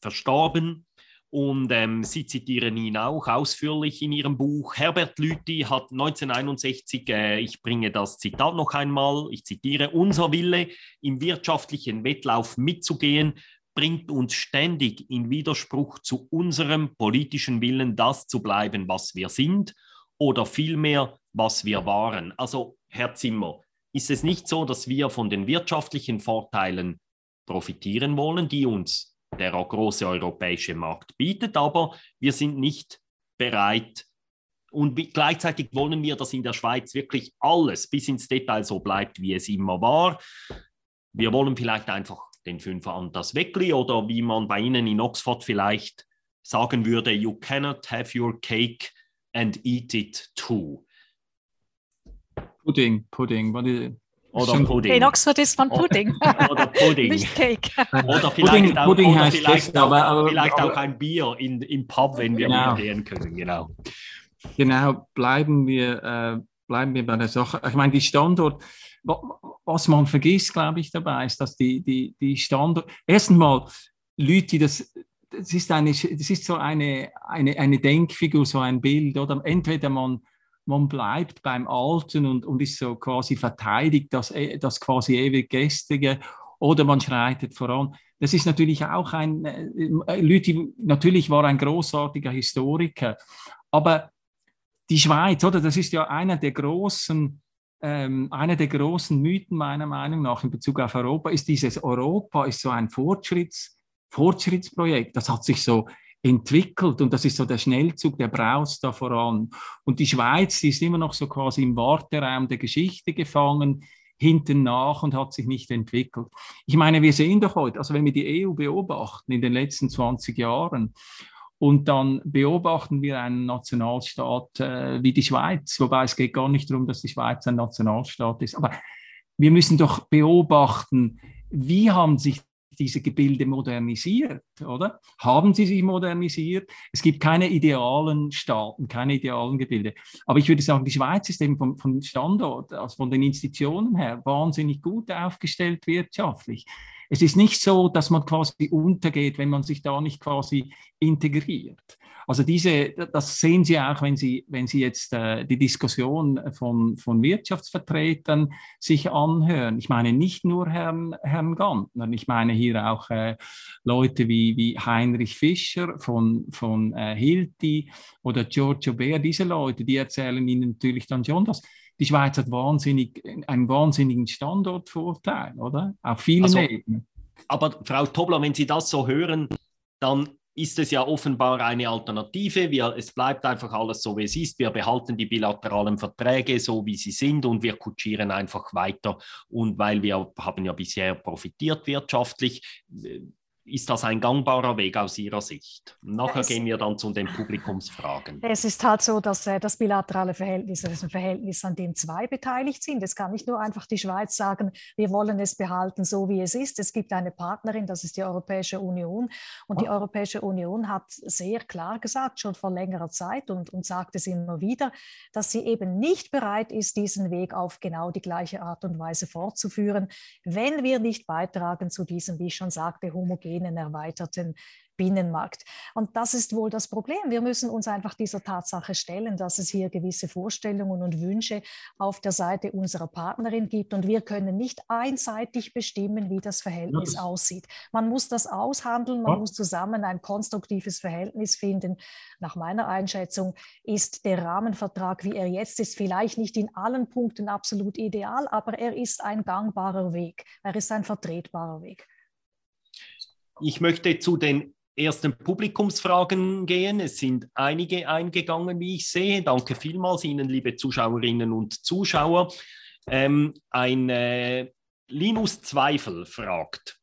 verstorben und ähm, Sie zitieren ihn auch ausführlich in Ihrem Buch. Herbert Lüthi hat 1961, äh, ich bringe das Zitat noch einmal, ich zitiere, unser Wille, im wirtschaftlichen Wettlauf mitzugehen, bringt uns ständig in Widerspruch zu unserem politischen Willen, das zu bleiben, was wir sind oder vielmehr, was wir waren. Also, Herr Zimmer, ist es nicht so, dass wir von den wirtschaftlichen Vorteilen profitieren wollen, die uns der große europäische Markt bietet, aber wir sind nicht bereit und gleichzeitig wollen wir, dass in der Schweiz wirklich alles bis ins Detail so bleibt, wie es immer war. Wir wollen vielleicht einfach den Fünfer an das Weckli oder wie man bei Ihnen in Oxford vielleicht sagen würde, you cannot have your cake and eat it too. Pudding, Pudding. Oder Schon Pudding. In Oxford ist man Pudding. Oder Pudding. Nicht Cake. Oder vielleicht, Pudding, auch, Pudding oder vielleicht, auch, aber, aber, vielleicht aber, auch ein Bier in, im Pub, wenn wir genau. gehen können. Genau. Genau, bleiben wir, äh, bleiben wir bei der Sache. Ich meine, die Standort, was man vergisst, glaube ich, dabei ist, dass die, die, die Standort, erstens mal, Leute, das, das ist, eine, das ist so eine, eine, eine Denkfigur, so ein Bild, oder entweder man man bleibt beim Alten und, und ist so quasi verteidigt, das, e, das quasi ewig Gästige, oder man schreitet voran. Das ist natürlich auch ein, äh, Lüthi natürlich war ein großartiger Historiker, aber die Schweiz, oder das ist ja einer der großen, ähm, einer der großen Mythen meiner Meinung nach in Bezug auf Europa, ist dieses Europa ist so ein Fortschritts, Fortschrittsprojekt. Das hat sich so entwickelt und das ist so der Schnellzug, der braust da voran. Und die Schweiz, die ist immer noch so quasi im Warteraum der Geschichte gefangen, hinten nach und hat sich nicht entwickelt. Ich meine, wir sehen doch heute, also wenn wir die EU beobachten in den letzten 20 Jahren, und dann beobachten wir einen Nationalstaat äh, wie die Schweiz, wobei es geht gar nicht darum, dass die Schweiz ein Nationalstaat ist. Aber wir müssen doch beobachten, wie haben sich diese Gebilde modernisiert, oder? Haben sie sich modernisiert? Es gibt keine idealen Staaten, keine idealen Gebilde. Aber ich würde sagen, die Schweiz ist eben vom, vom Standort, also von den Institutionen her, wahnsinnig gut aufgestellt wirtschaftlich. Es ist nicht so, dass man quasi untergeht, wenn man sich da nicht quasi integriert. Also diese, das sehen Sie auch, wenn Sie, wenn Sie jetzt äh, die Diskussion von, von Wirtschaftsvertretern sich anhören. Ich meine nicht nur Herrn, Herrn Gantner, ich meine hier auch äh, Leute wie, wie Heinrich Fischer von, von äh, Hilti oder Giorgio Bär. Diese Leute, die erzählen Ihnen natürlich dann schon, dass die Schweiz hat wahnsinnig, einen wahnsinnigen Standortvorteil, oder? Auf vielen also, Ebenen. Aber Frau Tobler, wenn Sie das so hören, dann ist es ja offenbar eine Alternative. Wir, es bleibt einfach alles so, wie es ist. Wir behalten die bilateralen Verträge so, wie sie sind und wir kutschieren einfach weiter. Und weil wir haben ja bisher profitiert wirtschaftlich, ist das ein gangbarer Weg aus Ihrer Sicht? Nachher es, gehen wir dann zu den Publikumsfragen. Es ist halt so, dass äh, das bilaterale Verhältnis ist ein Verhältnis, an dem zwei beteiligt sind. Es kann nicht nur einfach die Schweiz sagen, wir wollen es behalten, so wie es ist. Es gibt eine Partnerin, das ist die Europäische Union. Und die Europäische Union hat sehr klar gesagt, schon vor längerer Zeit und, und sagt es immer wieder, dass sie eben nicht bereit ist, diesen Weg auf genau die gleiche Art und Weise fortzuführen, wenn wir nicht beitragen zu diesem, wie ich schon sagte, homogenen einen erweiterten Binnenmarkt. Und das ist wohl das Problem. Wir müssen uns einfach dieser Tatsache stellen, dass es hier gewisse Vorstellungen und Wünsche auf der Seite unserer Partnerin gibt. Und wir können nicht einseitig bestimmen, wie das Verhältnis ja. aussieht. Man muss das aushandeln, man ja. muss zusammen ein konstruktives Verhältnis finden. Nach meiner Einschätzung ist der Rahmenvertrag, wie er jetzt ist, vielleicht nicht in allen Punkten absolut ideal, aber er ist ein gangbarer Weg. Er ist ein vertretbarer Weg. Ich möchte zu den ersten Publikumsfragen gehen. Es sind einige eingegangen, wie ich sehe. Danke vielmals Ihnen, liebe Zuschauerinnen und Zuschauer. Ähm, ein äh, Linus Zweifel fragt.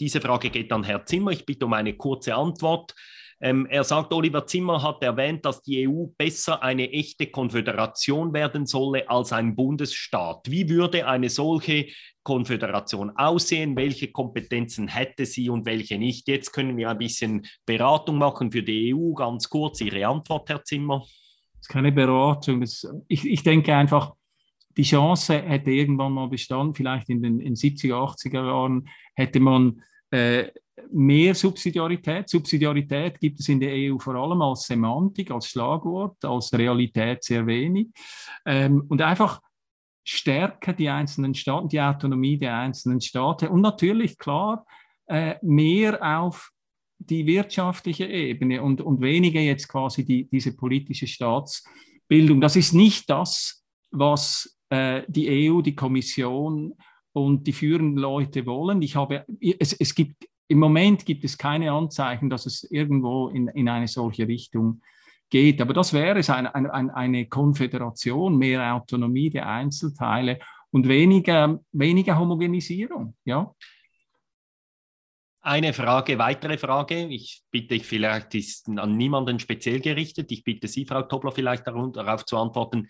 Diese Frage geht an Herr Zimmer. Ich bitte um eine kurze Antwort. Ähm, er sagt, Oliver Zimmer hat erwähnt, dass die EU besser eine echte Konföderation werden solle als ein Bundesstaat. Wie würde eine solche Konföderation aussehen? Welche Kompetenzen hätte sie und welche nicht? Jetzt können wir ein bisschen Beratung machen für die EU. Ganz kurz Ihre Antwort, Herr Zimmer. Das ist keine Beratung. Das, ich, ich denke einfach, die Chance hätte irgendwann mal bestanden, vielleicht in den in 70er, 80er Jahren hätte man äh, mehr Subsidiarität. Subsidiarität gibt es in der EU vor allem als Semantik, als Schlagwort, als Realität sehr wenig. Ähm, und einfach stärker die einzelnen Staaten, die Autonomie der einzelnen Staaten und natürlich klar äh, mehr auf die wirtschaftliche Ebene und, und weniger jetzt quasi die, diese politische Staatsbildung. Das ist nicht das, was äh, die EU, die Kommission und die führenden Leute wollen. Ich habe, es, es gibt im Moment gibt es keine Anzeichen, dass es irgendwo in, in eine solche Richtung geht. Aber das wäre es, eine, eine, eine Konföderation, mehr Autonomie der Einzelteile und weniger, weniger Homogenisierung. Ja? Eine Frage, weitere Frage. Ich bitte, ich vielleicht ist an niemanden speziell gerichtet. Ich bitte Sie, Frau Tobler, vielleicht darauf zu antworten.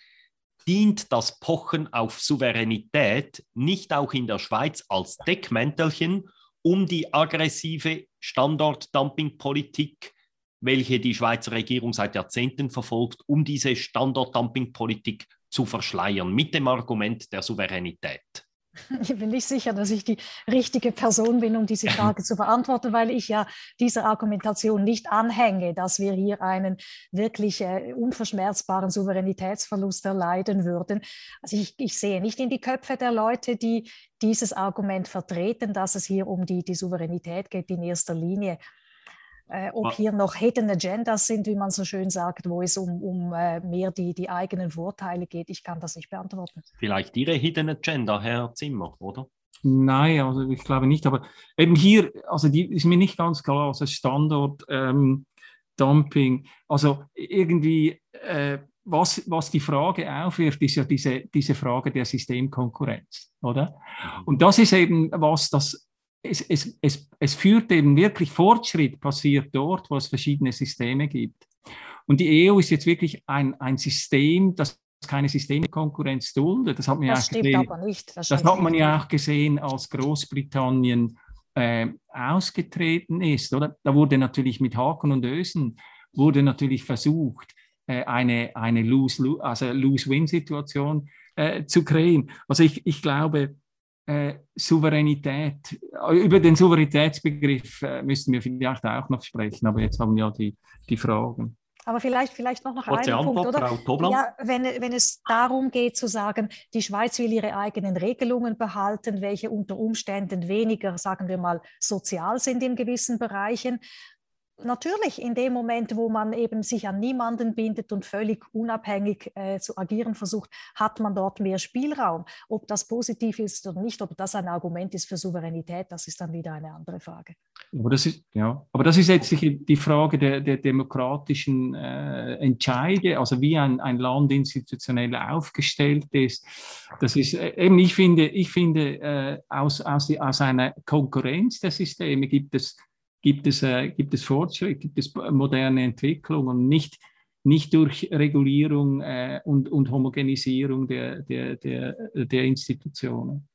Dient das Pochen auf Souveränität nicht auch in der Schweiz als Deckmäntelchen um die aggressive Standortdumping-Politik, welche die Schweizer Regierung seit Jahrzehnten verfolgt, um diese Standortdumping-Politik zu verschleiern, mit dem Argument der Souveränität. Ich bin nicht sicher, dass ich die richtige Person bin, um diese Frage zu beantworten, weil ich ja dieser Argumentation nicht anhänge, dass wir hier einen wirklich äh, unverschmerzbaren Souveränitätsverlust erleiden würden. Also ich, ich sehe nicht in die Köpfe der Leute, die dieses Argument vertreten, dass es hier um die, die Souveränität geht in erster Linie. Äh, ob hier noch Hidden Agendas sind, wie man so schön sagt, wo es um, um äh, mehr die, die eigenen Vorteile geht, ich kann das nicht beantworten. Vielleicht Ihre Hidden Agenda, Herr Zimmer, oder? Nein, also ich glaube nicht, aber eben hier, also die ist mir nicht ganz klar, also Standort ähm, Dumping, also irgendwie, äh, was, was die Frage aufwirft, ist ja diese, diese Frage der Systemkonkurrenz, oder? Mhm. Und das ist eben was, das es, es, es, es führt eben wirklich Fortschritt passiert dort, wo es verschiedene Systeme gibt. Und die EU ist jetzt wirklich ein, ein System, das keine Systemkonkurrenz duldet. Das hat man, das ja, gesehen, das, das hat man ja auch gesehen, als Großbritannien äh, ausgetreten ist. Oder? Da wurde natürlich mit Haken und Ösen wurde natürlich versucht, äh, eine, eine Lose-Win-Situation also Lose äh, zu kreieren. Also ich, ich glaube, äh, Souveränität, äh, über den Souveränitätsbegriff äh, müssten wir vielleicht auch noch sprechen, aber jetzt haben wir ja die, die Fragen. Aber vielleicht, vielleicht noch, noch einen Antwort, Punkt, oder? Ja, wenn, wenn es darum geht zu sagen, die Schweiz will ihre eigenen Regelungen behalten, welche unter Umständen weniger, sagen wir mal, sozial sind in gewissen Bereichen, natürlich in dem Moment, wo man eben sich an niemanden bindet und völlig unabhängig äh, zu agieren versucht, hat man dort mehr Spielraum. Ob das positiv ist oder nicht, ob das ein Argument ist für Souveränität, das ist dann wieder eine andere Frage. Aber das ist, ja, aber das ist jetzt die Frage der, der demokratischen äh, Entscheide, also wie ein, ein Land institutionell aufgestellt ist. Das ist äh, eben, ich finde, ich finde äh, aus, aus, aus einer Konkurrenz der Systeme gibt es gibt es, äh, gibt es Fortschritt, gibt es moderne Entwicklungen und nicht, nicht durch Regulierung äh, und, und Homogenisierung der, der, der, der Institutionen.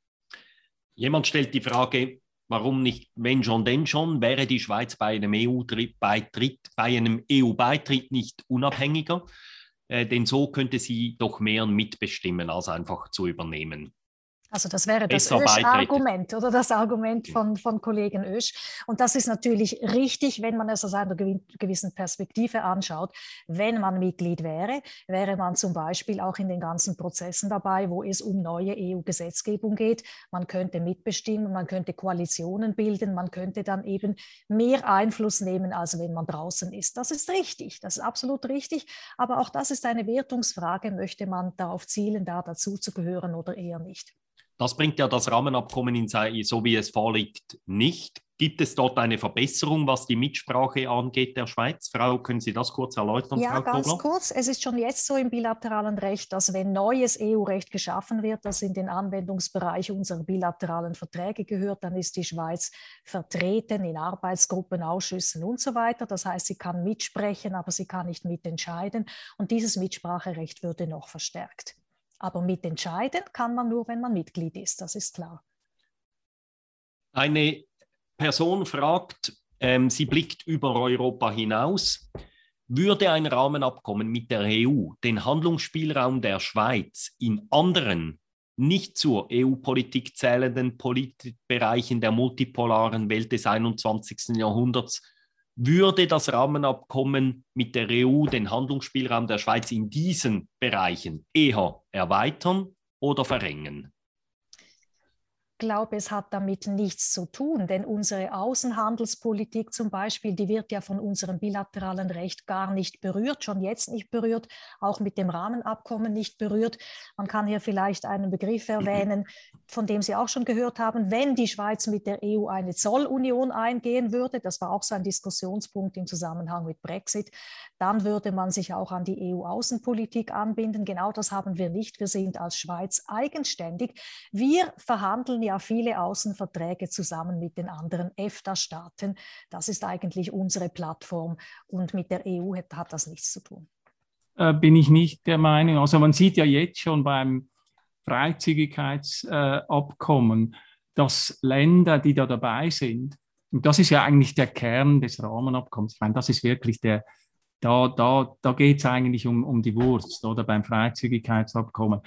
Jemand stellt die Frage, warum nicht, wenn schon, denn schon, wäre die Schweiz bei einem EU-Beitritt bei einem EU-Beitritt nicht unabhängiger? Äh, denn so könnte sie doch mehr mitbestimmen, als einfach zu übernehmen. Also das wäre das Ösch-Argument oder das Argument von, von Kollegen Ösch. Und das ist natürlich richtig, wenn man es aus einer gewissen Perspektive anschaut. Wenn man Mitglied wäre, wäre man zum Beispiel auch in den ganzen Prozessen dabei, wo es um neue EU-Gesetzgebung geht. Man könnte mitbestimmen, man könnte Koalitionen bilden, man könnte dann eben mehr Einfluss nehmen, als wenn man draußen ist. Das ist richtig, das ist absolut richtig. Aber auch das ist eine Wertungsfrage. Möchte man darauf zielen, da dazu zu gehören oder eher nicht? Das bringt ja das Rahmenabkommen in so wie es vorliegt nicht. Gibt es dort eine Verbesserung, was die Mitsprache angeht der Schweiz? Frau, können Sie das kurz erläutern? Ja, Frau ganz Kobler? kurz. Es ist schon jetzt so im bilateralen Recht, dass wenn neues EU-Recht geschaffen wird, das in den Anwendungsbereich unserer bilateralen Verträge gehört, dann ist die Schweiz vertreten in Arbeitsgruppen, Ausschüssen und so weiter. Das heißt, sie kann mitsprechen, aber sie kann nicht mitentscheiden. Und dieses Mitspracherecht würde noch verstärkt. Aber mitentscheiden kann man nur, wenn man Mitglied ist, das ist klar. Eine Person fragt, ähm, sie blickt über Europa hinaus. Würde ein Rahmenabkommen mit der EU den Handlungsspielraum der Schweiz in anderen, nicht zur EU-Politik zählenden Politikbereichen der multipolaren Welt des 21. Jahrhunderts würde das Rahmenabkommen mit der EU den Handlungsspielraum der Schweiz in diesen Bereichen eher erweitern oder verrengen? Glaube, es hat damit nichts zu tun, denn unsere Außenhandelspolitik zum Beispiel, die wird ja von unserem bilateralen Recht gar nicht berührt, schon jetzt nicht berührt, auch mit dem Rahmenabkommen nicht berührt. Man kann hier vielleicht einen Begriff erwähnen, von dem Sie auch schon gehört haben, wenn die Schweiz mit der EU eine Zollunion eingehen würde, das war auch so ein Diskussionspunkt im Zusammenhang mit Brexit, dann würde man sich auch an die EU-Außenpolitik anbinden. Genau das haben wir nicht. Wir sind als Schweiz eigenständig. Wir verhandeln ja viele Außenverträge zusammen mit den anderen EFTA-Staaten. Das ist eigentlich unsere Plattform und mit der EU hat, hat das nichts zu tun. Äh, bin ich nicht der Meinung. Also man sieht ja jetzt schon beim Freizügigkeitsabkommen, äh, dass Länder, die da dabei sind, und das ist ja eigentlich der Kern des Rahmenabkommens, ich meine, das ist wirklich der, da, da, da geht es eigentlich um, um die Wurst oder beim Freizügigkeitsabkommen.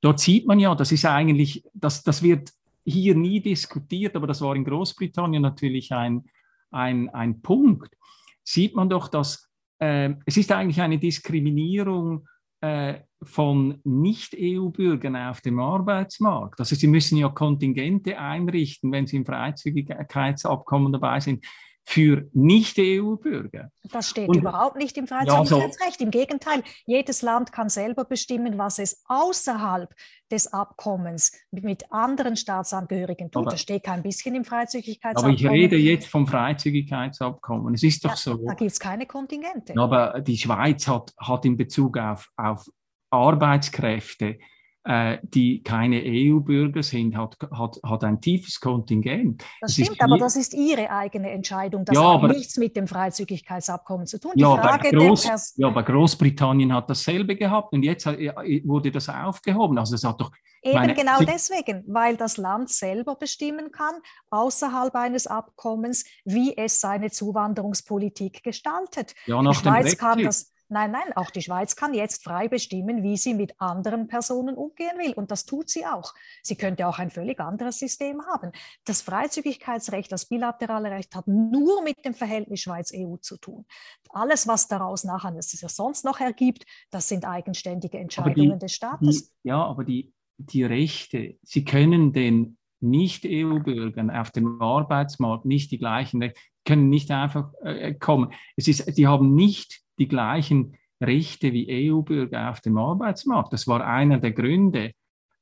Dort sieht man ja, das ist eigentlich, das, das wird hier nie diskutiert, aber das war in Großbritannien natürlich ein, ein, ein Punkt, sieht man doch, dass äh, es ist eigentlich eine Diskriminierung äh, von Nicht-EU-Bürgern auf dem Arbeitsmarkt. Also sie müssen ja Kontingente einrichten, wenn sie im Freizügigkeitsabkommen dabei sind für Nicht-EU-Bürger. Das steht und, überhaupt nicht im Freizügigkeitsrecht. Ja, so. Im Gegenteil, jedes Land kann selber bestimmen, was es außerhalb des Abkommens mit anderen Staatsangehörigen tut. Aber, das steht kein bisschen im Freizügigkeitsabkommen. Aber ich rede jetzt vom Freizügigkeitsabkommen. Es ist doch ja, so. Da gibt es keine Kontingente. Aber die Schweiz hat, hat in Bezug auf, auf Arbeitskräfte äh, die keine EU-Bürger sind, hat, hat, hat ein tiefes Kontingent. Das, das stimmt, aber das ist Ihre eigene Entscheidung. Das ja, hat aber, nichts mit dem Freizügigkeitsabkommen zu tun. Ja, aber, Groß, ja, aber Großbritannien hat dasselbe gehabt und jetzt wurde das aufgehoben. Also es hat doch Eben meine, genau deswegen, weil das Land selber bestimmen kann, außerhalb eines Abkommens, wie es seine Zuwanderungspolitik gestaltet. Ja, nach Die Schweiz kann das Nein, nein, auch die Schweiz kann jetzt frei bestimmen, wie sie mit anderen Personen umgehen will. Und das tut sie auch. Sie könnte auch ein völlig anderes System haben. Das Freizügigkeitsrecht, das bilaterale Recht hat nur mit dem Verhältnis Schweiz-EU zu tun. Alles, was daraus nachher es ja sonst noch ergibt, das sind eigenständige Entscheidungen die, des Staates. Die, ja, aber die, die Rechte, sie können den Nicht-EU-Bürgern auf dem Arbeitsmarkt nicht die gleichen Rechte können nicht einfach äh, kommen. Es ist, die haben nicht die gleichen Rechte wie EU-Bürger auf dem Arbeitsmarkt. Das war einer der Gründe,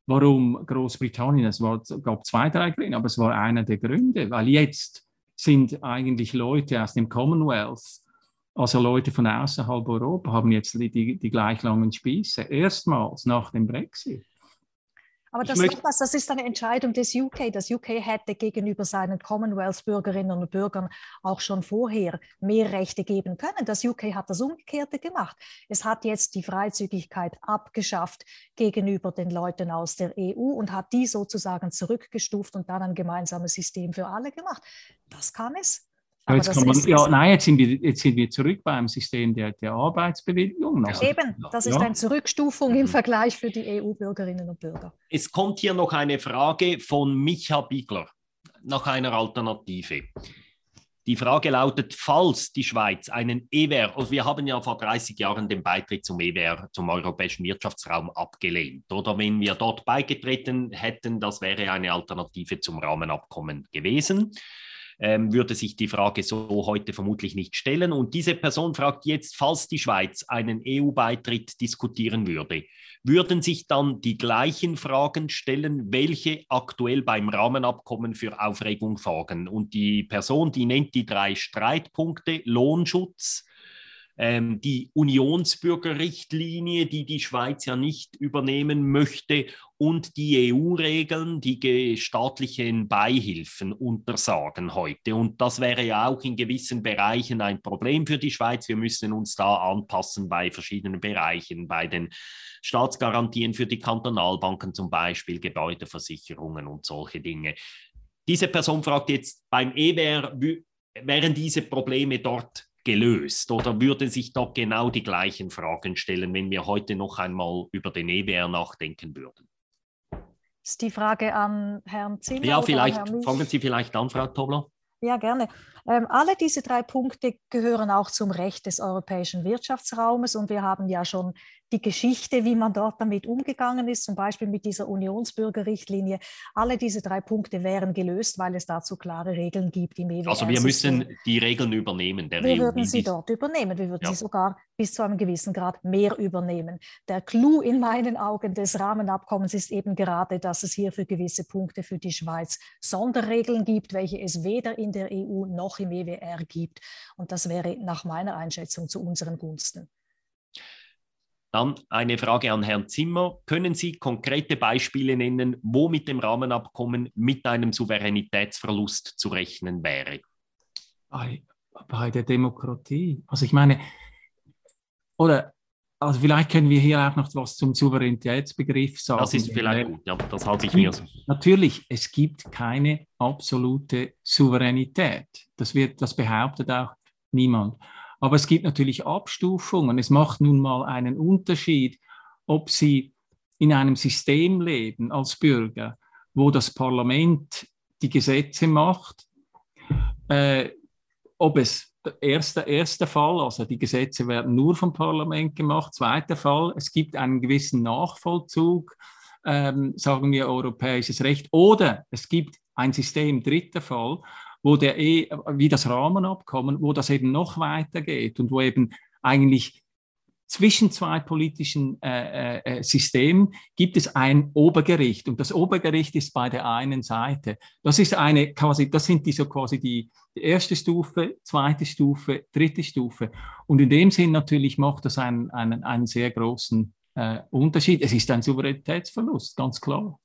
warum Großbritannien, es war, gab zwei, drei Gründe, aber es war einer der Gründe, weil jetzt sind eigentlich Leute aus dem Commonwealth, also Leute von außerhalb Europa, haben jetzt die, die, die gleich langen Spieße, erstmals nach dem Brexit. Aber das, das, das, ist eine Entscheidung des UK. Das UK hätte gegenüber seinen Commonwealth-Bürgerinnen und Bürgern auch schon vorher mehr Rechte geben können. Das UK hat das Umgekehrte gemacht. Es hat jetzt die Freizügigkeit abgeschafft gegenüber den Leuten aus der EU und hat die sozusagen zurückgestuft und dann ein gemeinsames System für alle gemacht. Das kann es. Aber jetzt man, ja, nein, jetzt sind, wir, jetzt sind wir zurück beim System der, der Arbeitsbewilligung. Also, Eben, das ist ja. eine Zurückstufung im Vergleich für die EU-Bürgerinnen und Bürger. Es kommt hier noch eine Frage von Micha Bigler nach einer Alternative. Die Frage lautet, falls die Schweiz einen EWR, also wir haben ja vor 30 Jahren den Beitritt zum EWR, zum Europäischen Wirtschaftsraum, abgelehnt. Oder wenn wir dort beigetreten hätten, das wäre eine Alternative zum Rahmenabkommen gewesen ähm, würde sich die Frage so heute vermutlich nicht stellen. Und diese Person fragt jetzt, falls die Schweiz einen EU-Beitritt diskutieren würde, würden sich dann die gleichen Fragen stellen, welche aktuell beim Rahmenabkommen für Aufregung folgen. Und die Person, die nennt die drei Streitpunkte, Lohnschutz, ähm, die Unionsbürgerrichtlinie, die die Schweiz ja nicht übernehmen möchte, und die EU-Regeln, die staatlichen Beihilfen untersagen heute. Und das wäre ja auch in gewissen Bereichen ein Problem für die Schweiz. Wir müssen uns da anpassen bei verschiedenen Bereichen, bei den Staatsgarantien für die Kantonalbanken zum Beispiel, Gebäudeversicherungen und solche Dinge. Diese Person fragt jetzt beim EWR, wären diese Probleme dort gelöst oder würden sich dort genau die gleichen Fragen stellen, wenn wir heute noch einmal über den EWR nachdenken würden? Ist die Frage an Herrn Zimmer? Ja, vielleicht fangen Sie vielleicht an, Frau Tobler. Ja, gerne. Ähm, alle diese drei Punkte gehören auch zum Recht des europäischen Wirtschaftsraumes und wir haben ja schon die Geschichte, wie man dort damit umgegangen ist, zum Beispiel mit dieser Unionsbürgerrichtlinie. Alle diese drei Punkte wären gelöst, weil es dazu klare Regeln gibt im EWR. Also wir müssen die Regeln übernehmen. wir EU würden sie dort übernehmen. Wir würden ja. sie sogar bis zu einem gewissen Grad mehr übernehmen. Der Clou in meinen Augen des Rahmenabkommens ist eben gerade, dass es hier für gewisse Punkte für die Schweiz Sonderregeln gibt, welche es weder in der EU noch im EWR gibt. Und das wäre nach meiner Einschätzung zu unseren Gunsten. Dann eine Frage an Herrn Zimmer. Können Sie konkrete Beispiele nennen, wo mit dem Rahmenabkommen mit einem Souveränitätsverlust zu rechnen wäre? Bei, bei der Demokratie. Also ich meine, oder also vielleicht können wir hier auch noch was zum Souveränitätsbegriff sagen. Das ist vielleicht gut, ja, das halte ich mir so. Natürlich, es gibt keine absolute Souveränität. Das, wird, das behauptet auch niemand. Aber es gibt natürlich Abstufungen. Es macht nun mal einen Unterschied, ob Sie in einem System leben als Bürger, wo das Parlament die Gesetze macht, äh, ob es der erste, erste Fall, also die Gesetze werden nur vom Parlament gemacht. Zweiter Fall, es gibt einen gewissen Nachvollzug, ähm, sagen wir europäisches Recht, oder es gibt ein System, dritter Fall, wo der e, wie das Rahmenabkommen, wo das eben noch weitergeht und wo eben eigentlich zwischen zwei politischen äh, äh, äh, Systemen gibt es ein Obergericht und das Obergericht ist bei der einen Seite. Das ist eine quasi, das sind die so quasi die, die erste Stufe, zweite Stufe, dritte Stufe. Und in dem Sinn natürlich macht das einen, einen, einen sehr großen äh, Unterschied. Es ist ein Souveränitätsverlust, ganz klar.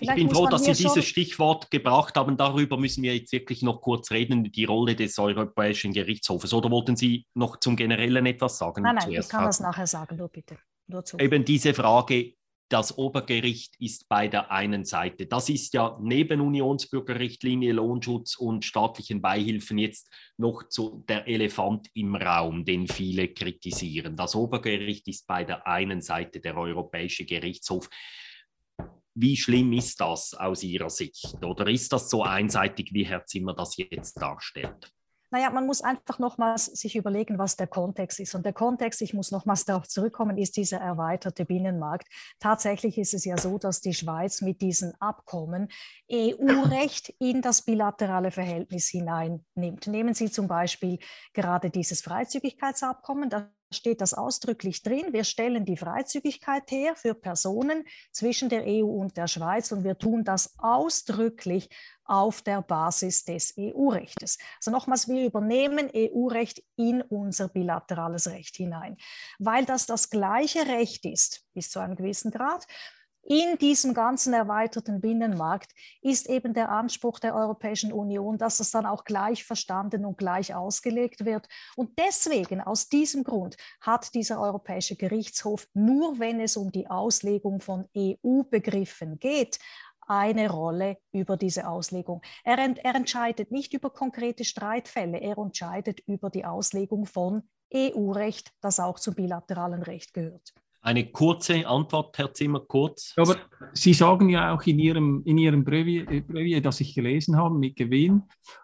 Ich bin froh, dass Sie dieses Stichwort gebracht haben. Darüber müssen wir jetzt wirklich noch kurz reden, die Rolle des Europäischen Gerichtshofes. Oder wollten Sie noch zum Generellen etwas sagen? Nein, nein, ich kann das nachher sagen, nur bitte. Nur Eben diese Frage, das Obergericht ist bei der einen Seite. Das ist ja neben Unionsbürgerrichtlinie, Lohnschutz und staatlichen Beihilfen jetzt noch so der Elefant im Raum, den viele kritisieren. Das Obergericht ist bei der einen Seite der Europäische Gerichtshof. Wie schlimm ist das aus Ihrer Sicht? Oder ist das so einseitig, wie Herr Zimmer das jetzt darstellt? Naja, man muss einfach nochmals sich überlegen, was der Kontext ist. Und der Kontext, ich muss nochmals darauf zurückkommen, ist dieser erweiterte Binnenmarkt. Tatsächlich ist es ja so, dass die Schweiz mit diesen Abkommen EU-Recht in das bilaterale Verhältnis hineinnimmt. Nehmen Sie zum Beispiel gerade dieses Freizügigkeitsabkommen. Da steht das ausdrücklich drin. Wir stellen die Freizügigkeit her für Personen zwischen der EU und der Schweiz und wir tun das ausdrücklich auf der Basis des EU-Rechtes. Also nochmals, wir übernehmen EU-Recht in unser bilaterales Recht hinein, weil das das gleiche Recht ist, bis zu einem gewissen Grad, in diesem ganzen erweiterten Binnenmarkt ist eben der Anspruch der Europäischen Union, dass es dann auch gleich verstanden und gleich ausgelegt wird. Und deswegen, aus diesem Grund, hat dieser Europäische Gerichtshof, nur wenn es um die Auslegung von EU-Begriffen geht, eine Rolle über diese Auslegung. Er, er entscheidet nicht über konkrete Streitfälle, er entscheidet über die Auslegung von EU-Recht, das auch zum bilateralen Recht gehört. Eine kurze Antwort, Herr Zimmer, kurz. Aber Sie sagen ja auch in Ihrem, in Ihrem Brevier, Brevier, das ich gelesen habe, mit Gewinn,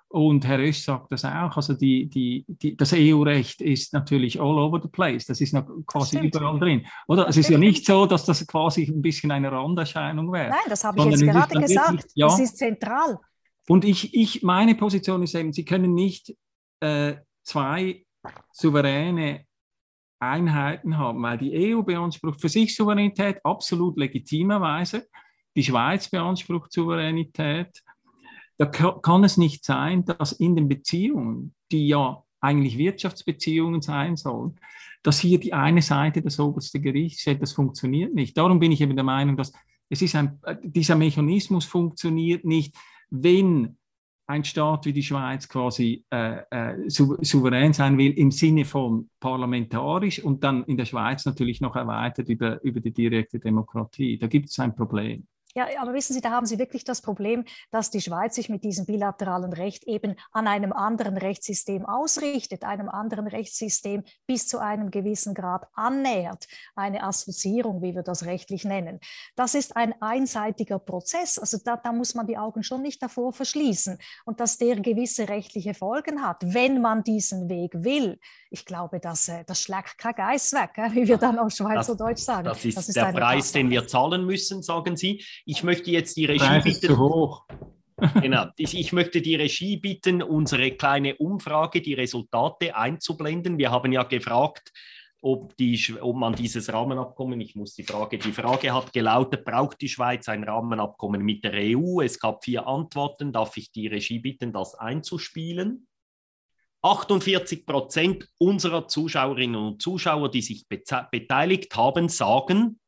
und Herr Ösch sagt das auch, also die, die, die, das EU-Recht ist natürlich all over the place, das ist noch quasi Stimmt. überall drin. Oder? es ist ja nicht so, dass das quasi ein bisschen eine Randerscheinung wäre. Nein, das habe ich jetzt gerade gesagt. Wirklich, ja, das ist zentral. Und ich, ich, meine Position ist eben, Sie können nicht äh, zwei souveräne Einheiten haben, weil die EU beansprucht für sich Souveränität absolut legitimerweise, die Schweiz beansprucht Souveränität. Da kann es nicht sein, dass in den Beziehungen, die ja eigentlich Wirtschaftsbeziehungen sein sollen, dass hier die eine Seite das oberste Gericht steht, das funktioniert nicht. Darum bin ich eben der Meinung, dass es ist ein, dieser Mechanismus funktioniert nicht, wenn ein Staat wie die Schweiz quasi äh, äh, sou souverän sein will im Sinne von parlamentarisch und dann in der Schweiz natürlich noch erweitert über, über die direkte Demokratie. Da gibt es ein Problem. Ja, aber wissen Sie, da haben Sie wirklich das Problem, dass die Schweiz sich mit diesem bilateralen Recht eben an einem anderen Rechtssystem ausrichtet, einem anderen Rechtssystem bis zu einem gewissen Grad annähert, eine Assoziierung, wie wir das rechtlich nennen. Das ist ein einseitiger Prozess. Also da, da muss man die Augen schon nicht davor verschließen und dass der gewisse rechtliche Folgen hat, wenn man diesen Weg will. Ich glaube, das, äh, das schlägt kein Geist weg, wie wir dann auf Schweizerdeutsch sagen. Das ist, das ist der Preis, Tatsache. den wir zahlen müssen, sagen Sie. Ich möchte jetzt die Regie bitten. Zu hoch. genau. Ich, ich, möchte die Regie bitten, unsere kleine Umfrage, die Resultate einzublenden. Wir haben ja gefragt, ob, die, ob man dieses Rahmenabkommen, ich muss die Frage, die Frage hat gelautet, braucht die Schweiz ein Rahmenabkommen mit der EU? Es gab vier Antworten. Darf ich die Regie bitten, das einzuspielen? 48 Prozent unserer Zuschauerinnen und Zuschauer, die sich beteiligt haben, sagen,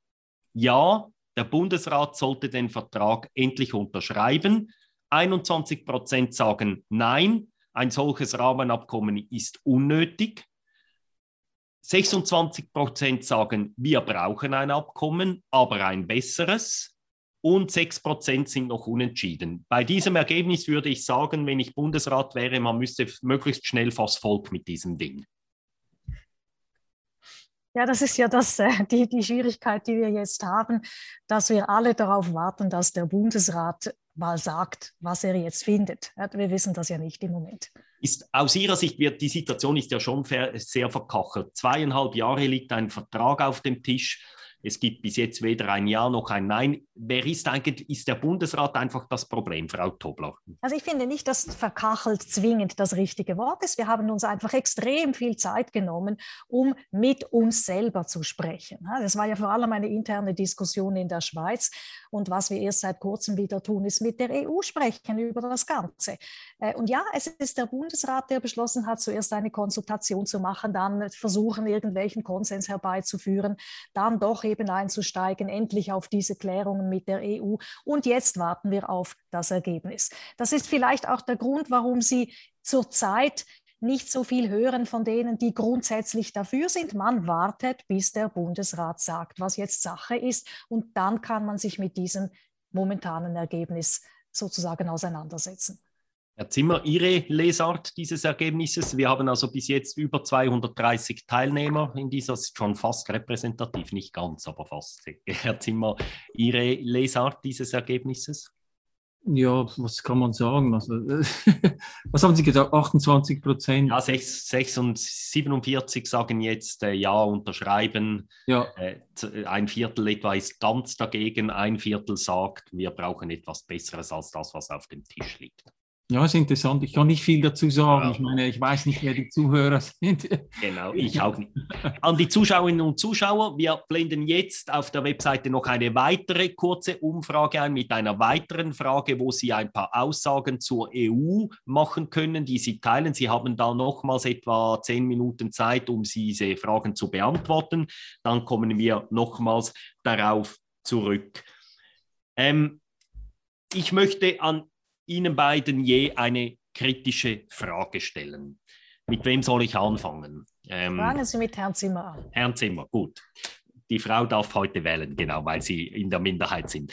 ja, der Bundesrat sollte den Vertrag endlich unterschreiben. 21 Prozent sagen Nein, ein solches Rahmenabkommen ist unnötig. 26 Prozent sagen, wir brauchen ein Abkommen, aber ein besseres. Und 6 Prozent sind noch unentschieden. Bei diesem Ergebnis würde ich sagen, wenn ich Bundesrat wäre, man müsste möglichst schnell vors Volk mit diesem Ding. Ja, das ist ja das, äh, die, die Schwierigkeit, die wir jetzt haben, dass wir alle darauf warten, dass der Bundesrat mal sagt, was er jetzt findet. Wir wissen das ja nicht im Moment. Ist, aus Ihrer Sicht wird die Situation ist ja schon sehr verkachelt. Zweieinhalb Jahre liegt ein Vertrag auf dem Tisch es gibt bis jetzt weder ein Ja noch ein Nein. Wer ist eigentlich, ist der Bundesrat einfach das Problem, Frau Tobler? Also ich finde nicht, dass verkachelt zwingend das richtige Wort ist. Wir haben uns einfach extrem viel Zeit genommen, um mit uns selber zu sprechen. Das war ja vor allem eine interne Diskussion in der Schweiz. Und was wir erst seit kurzem wieder tun, ist mit der EU sprechen über das Ganze. Äh, und ja, es ist der Bundesrat, der beschlossen hat, zuerst eine Konsultation zu machen, dann versuchen, irgendwelchen Konsens herbeizuführen, dann doch eben eben einzusteigen, endlich auf diese Klärungen mit der EU. Und jetzt warten wir auf das Ergebnis. Das ist vielleicht auch der Grund, warum Sie zurzeit nicht so viel hören von denen, die grundsätzlich dafür sind. Man wartet, bis der Bundesrat sagt, was jetzt Sache ist. Und dann kann man sich mit diesem momentanen Ergebnis sozusagen auseinandersetzen. Herr Zimmer, Ihre Lesart dieses Ergebnisses? Wir haben also bis jetzt über 230 Teilnehmer in dieser, ist schon fast repräsentativ, nicht ganz, aber fast. Herr Zimmer, Ihre Lesart dieses Ergebnisses? ja, was kann man sagen? Also, was haben Sie gesagt? 28 Prozent? Ja, 6, 6 und 47 sagen jetzt äh, ja, unterschreiben. Ja. Äh, ein Viertel etwa ist ganz dagegen, ein Viertel sagt, wir brauchen etwas Besseres als das, was auf dem Tisch liegt. Ja, ist interessant. Ich kann nicht viel dazu sagen. Ich meine, ich weiß nicht, wer die Zuhörer sind. Genau, ich auch nicht. An die Zuschauerinnen und Zuschauer, wir blenden jetzt auf der Webseite noch eine weitere kurze Umfrage ein mit einer weiteren Frage, wo Sie ein paar Aussagen zur EU machen können, die Sie teilen. Sie haben da nochmals etwa zehn Minuten Zeit, um diese Fragen zu beantworten. Dann kommen wir nochmals darauf zurück. Ähm, ich möchte an Ihnen beiden je eine kritische Frage stellen. Mit wem soll ich anfangen? Ähm, Fragen Sie mit Herrn Zimmer an. Herrn Zimmer, gut. Die Frau darf heute wählen, genau, weil Sie in der Minderheit sind.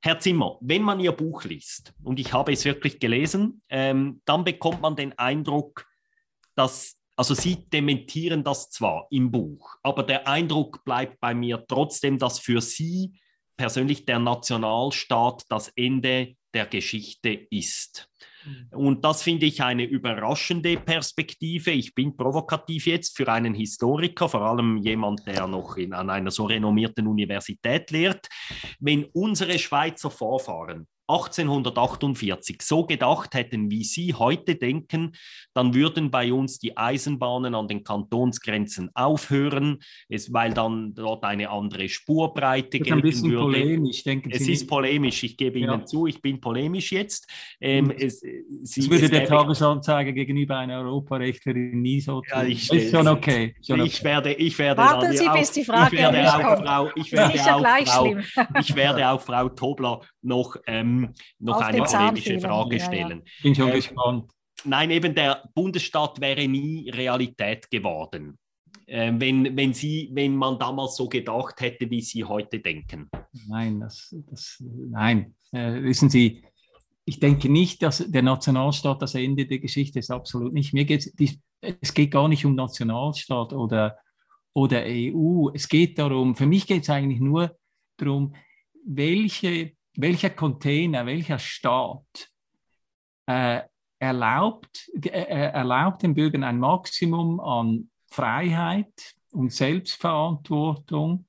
Herr Zimmer, wenn man Ihr Buch liest, und ich habe es wirklich gelesen, ähm, dann bekommt man den Eindruck, dass, also Sie dementieren das zwar im Buch, aber der Eindruck bleibt bei mir trotzdem, dass für Sie persönlich der Nationalstaat das Ende der Geschichte ist. Mhm. Und das finde ich eine überraschende Perspektive. Ich bin provokativ jetzt für einen Historiker, vor allem jemand, der noch in, an einer so renommierten Universität lehrt. Wenn unsere Schweizer Vorfahren 1848 so gedacht hätten, wie Sie heute denken, dann würden bei uns die Eisenbahnen an den Kantonsgrenzen aufhören, es, weil dann dort eine andere Spurbreite das ist ein bisschen würde. Polemisch, denken es Sie ist nicht? polemisch, ich gebe Ihnen ja. zu, ich bin polemisch jetzt. Ähm, es, Sie, das würde der Tagesanzeiger gegenüber einer Europarechtlerin nie so tun. Ja, ich, ist schon okay. Schon okay. Ich werde, ich werde Warten Sie, bis die Frage ich werde auch, Frau, ich werde auch Frau, ich werde auch Frau Tobler noch ähm, noch Auf eine polemische Frage stellen. Ja, Bin schon äh, gespannt. Nein, eben der Bundesstaat wäre nie Realität geworden, äh, wenn, wenn, Sie, wenn man damals so gedacht hätte, wie Sie heute denken. Nein, das, das, nein. Äh, wissen Sie, ich denke nicht, dass der Nationalstaat das Ende der Geschichte ist, absolut nicht. Mir geht's, es geht gar nicht um Nationalstaat oder, oder EU. Es geht darum, für mich geht es eigentlich nur darum, welche welcher Container, welcher Staat äh, erlaubt, äh, äh, erlaubt den Bürgern ein Maximum an Freiheit und Selbstverantwortung.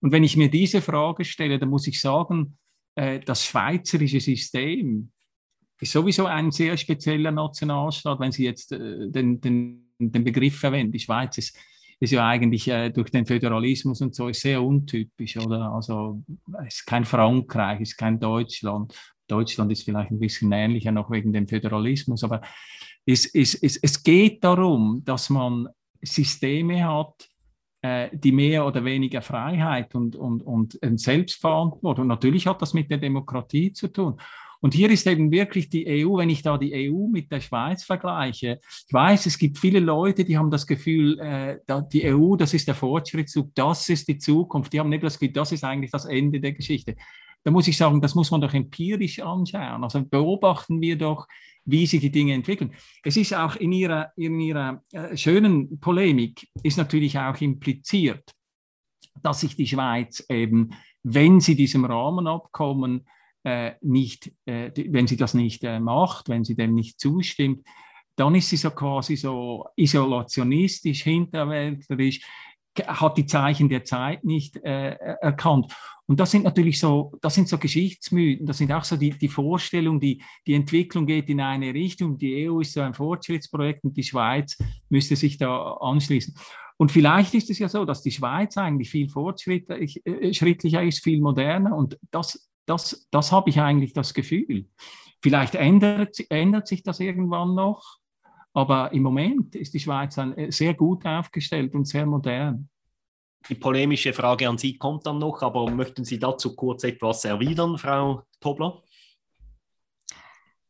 Und wenn ich mir diese Frage stelle, dann muss ich sagen, äh, das schweizerische System ist sowieso ein sehr spezieller Nationalstaat, wenn Sie jetzt äh, den, den, den Begriff verwenden. Die Schweiz ist ist ja eigentlich äh, durch den Föderalismus und so ist sehr untypisch, oder? Also es ist kein Frankreich, es ist kein Deutschland. Deutschland ist vielleicht ein bisschen ähnlicher noch wegen dem Föderalismus, aber es, es, es, es geht darum, dass man Systeme hat, äh, die mehr oder weniger Freiheit und, und, und Selbstverantwortung. Natürlich hat das mit der Demokratie zu tun. Und hier ist eben wirklich die EU, wenn ich da die EU mit der Schweiz vergleiche, ich weiß, es gibt viele Leute, die haben das Gefühl, äh, die EU, das ist der Fortschrittszug, das ist die Zukunft. Die haben nicht das Gefühl, das ist eigentlich das Ende der Geschichte. Da muss ich sagen, das muss man doch empirisch anschauen. Also beobachten wir doch, wie sich die Dinge entwickeln. Es ist auch in ihrer, in ihrer äh, schönen Polemik, ist natürlich auch impliziert, dass sich die Schweiz eben, wenn sie diesem Rahmenabkommen nicht, äh, wenn sie das nicht äh, macht, wenn sie dem nicht zustimmt, dann ist sie so quasi so isolationistisch, hinterwäldlerisch, hat die Zeichen der Zeit nicht äh, erkannt. Und das sind natürlich so, das sind so Geschichtsmythen, das sind auch so die, die Vorstellung, die, die Entwicklung geht in eine Richtung, die EU ist so ein Fortschrittsprojekt und die Schweiz müsste sich da anschließen. Und vielleicht ist es ja so, dass die Schweiz eigentlich viel fortschrittlicher ist, viel moderner und das das, das habe ich eigentlich das Gefühl. Vielleicht ändert, ändert sich das irgendwann noch, aber im Moment ist die Schweiz äh, sehr gut aufgestellt und sehr modern. Die polemische Frage an Sie kommt dann noch, aber möchten Sie dazu kurz etwas erwidern, Frau Tobler?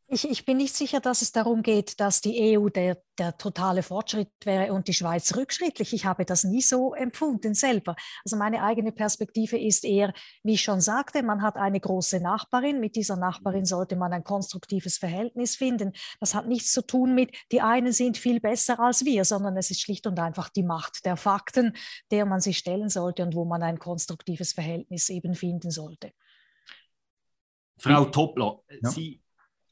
Ich, ich, bin nicht sicher, dass es darum geht, dass die EU der, der, totale Fortschritt wäre und die Schweiz rückschrittlich. Ich habe das nie so empfunden selber. Also meine eigene Perspektive ist eher, wie ich schon sagte, man hat eine große Nachbarin. Mit dieser Nachbarin sollte man ein konstruktives Verhältnis finden. Das hat nichts zu tun mit, die einen sind viel besser als wir, sondern es ist schlicht und einfach die Macht der Fakten, der man sich stellen sollte und wo man ein konstruktives Verhältnis eben finden sollte. Frau Topler, ja. Sie,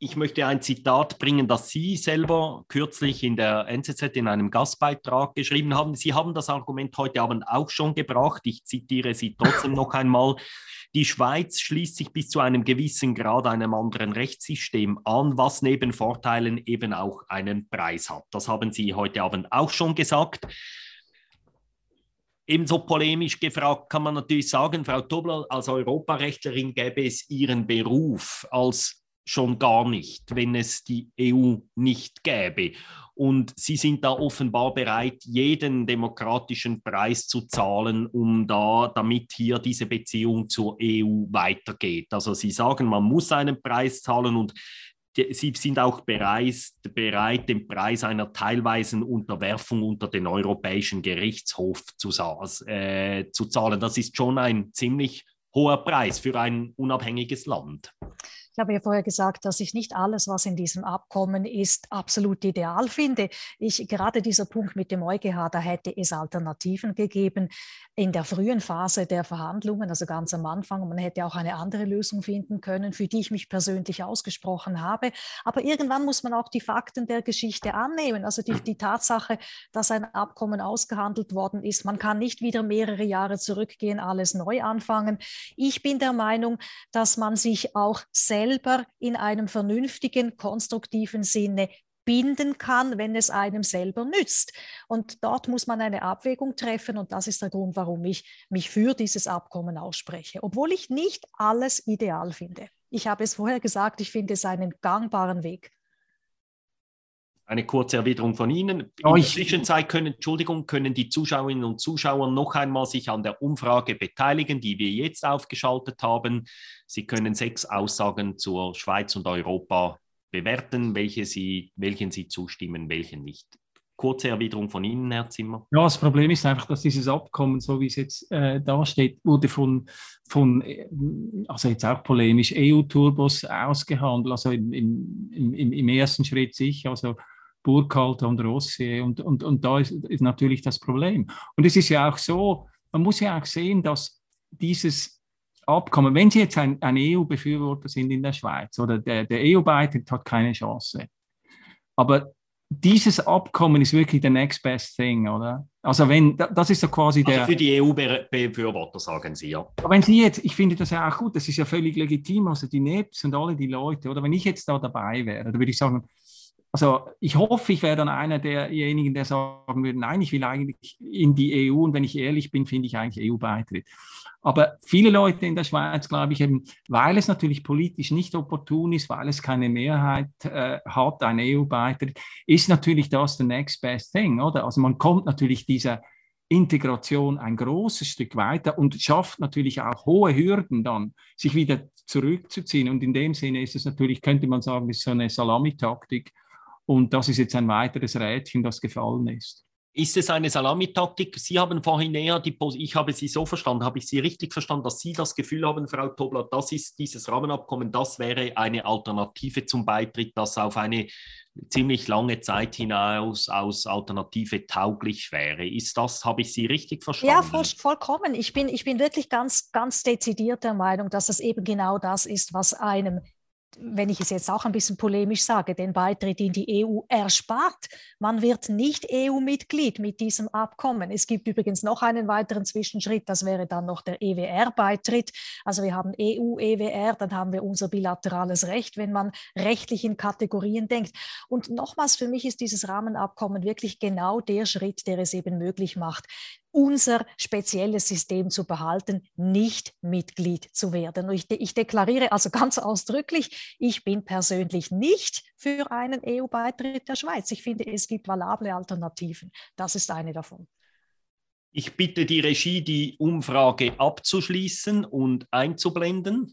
ich möchte ein Zitat bringen, das Sie selber kürzlich in der NZZ in einem Gastbeitrag geschrieben haben. Sie haben das Argument heute Abend auch schon gebracht. Ich zitiere Sie trotzdem noch einmal. Die Schweiz schließt sich bis zu einem gewissen Grad einem anderen Rechtssystem an, was neben Vorteilen eben auch einen Preis hat. Das haben Sie heute Abend auch schon gesagt. Ebenso polemisch gefragt kann man natürlich sagen, Frau Tobler, als Europarechtlerin gäbe es Ihren Beruf als schon gar nicht, wenn es die EU nicht gäbe. Und sie sind da offenbar bereit, jeden demokratischen Preis zu zahlen, um da, damit hier diese Beziehung zur EU weitergeht. Also sie sagen, man muss einen Preis zahlen und Sie sind auch bereit, bereit, den Preis einer teilweisen Unterwerfung unter den Europäischen Gerichtshof zu, äh, zu zahlen. Das ist schon ein ziemlich hoher Preis für ein unabhängiges Land. Ich habe ja vorher gesagt, dass ich nicht alles, was in diesem Abkommen ist, absolut ideal finde. Ich, gerade dieser Punkt mit dem EuGH, da hätte es Alternativen gegeben in der frühen Phase der Verhandlungen, also ganz am Anfang. Man hätte auch eine andere Lösung finden können, für die ich mich persönlich ausgesprochen habe. Aber irgendwann muss man auch die Fakten der Geschichte annehmen. Also die, die Tatsache, dass ein Abkommen ausgehandelt worden ist. Man kann nicht wieder mehrere Jahre zurückgehen, alles neu anfangen. Ich bin der Meinung, dass man sich auch selbst selber in einem vernünftigen, konstruktiven Sinne binden kann, wenn es einem selber nützt. Und dort muss man eine Abwägung treffen und das ist der Grund, warum ich mich für dieses Abkommen ausspreche, obwohl ich nicht alles ideal finde. Ich habe es vorher gesagt, ich finde es einen gangbaren Weg eine kurze Erwiderung von Ihnen. In der Zwischenzeit können, Entschuldigung, können die Zuschauerinnen und Zuschauer noch einmal sich an der Umfrage beteiligen, die wir jetzt aufgeschaltet haben. Sie können sechs Aussagen zur Schweiz und Europa bewerten, welche Sie, welchen Sie zustimmen, welchen nicht. Kurze Erwiderung von Ihnen, Herr Zimmer. Ja, das Problem ist einfach, dass dieses Abkommen, so wie es jetzt äh, dasteht, wurde von, von, äh, also jetzt auch polemisch, EU-Turbos ausgehandelt, also im, im, im, im ersten Schritt sicher, also Burkhalter und Rossi. Und, und, und da ist, ist natürlich das Problem. Und es ist ja auch so, man muss ja auch sehen, dass dieses Abkommen, wenn Sie jetzt ein, ein EU-Befürworter sind in der Schweiz oder der, der EU-Beitritt hat keine Chance. Aber dieses Abkommen ist wirklich the next best thing, oder? Also wenn, das ist so quasi also der... für die EU-Befürworter sagen Sie, ja. Aber wenn Sie jetzt, ich finde das ja auch gut, das ist ja völlig legitim, also die NEPs und alle die Leute, oder wenn ich jetzt da dabei wäre, dann würde ich sagen, also ich hoffe, ich wäre dann einer derjenigen, der sagen würde, nein, ich will eigentlich in die EU und wenn ich ehrlich bin, finde ich eigentlich EU-Beitritt. Aber viele Leute in der Schweiz, glaube ich, eben, weil es natürlich politisch nicht opportun ist, weil es keine Mehrheit äh, hat, ein EU-Beitritt, ist natürlich das the next best thing, oder? Also man kommt natürlich dieser Integration ein großes Stück weiter und schafft natürlich auch hohe Hürden dann, sich wieder zurückzuziehen. Und in dem Sinne ist es natürlich, könnte man sagen, ist so eine Salamitaktik und das ist jetzt ein weiteres Rädchen, das gefallen ist. Ist es eine Salamitaktik? Sie haben vorhin eher die, ich habe Sie so verstanden, habe ich Sie richtig verstanden, dass Sie das Gefühl haben, Frau Tobler, das ist dieses Rahmenabkommen, das wäre eine Alternative zum Beitritt, das auf eine ziemlich lange Zeit hinaus aus Alternative tauglich wäre. Ist das, habe ich Sie richtig verstanden? Ja, voll, vollkommen. Ich bin, ich bin wirklich ganz, ganz dezidiert der Meinung, dass das eben genau das ist, was einem wenn ich es jetzt auch ein bisschen polemisch sage, den Beitritt in die EU erspart. Man wird nicht EU-Mitglied mit diesem Abkommen. Es gibt übrigens noch einen weiteren Zwischenschritt, das wäre dann noch der EWR-Beitritt. Also wir haben EU-EWR, dann haben wir unser bilaterales Recht, wenn man rechtlich in Kategorien denkt. Und nochmals, für mich ist dieses Rahmenabkommen wirklich genau der Schritt, der es eben möglich macht, unser spezielles System zu behalten, nicht Mitglied zu werden. Ich, de ich deklariere also ganz ausdrücklich, ich bin persönlich nicht für einen EU-Beitritt der Schweiz. Ich finde, es gibt valable Alternativen. Das ist eine davon. Ich bitte die Regie, die Umfrage abzuschließen und einzublenden.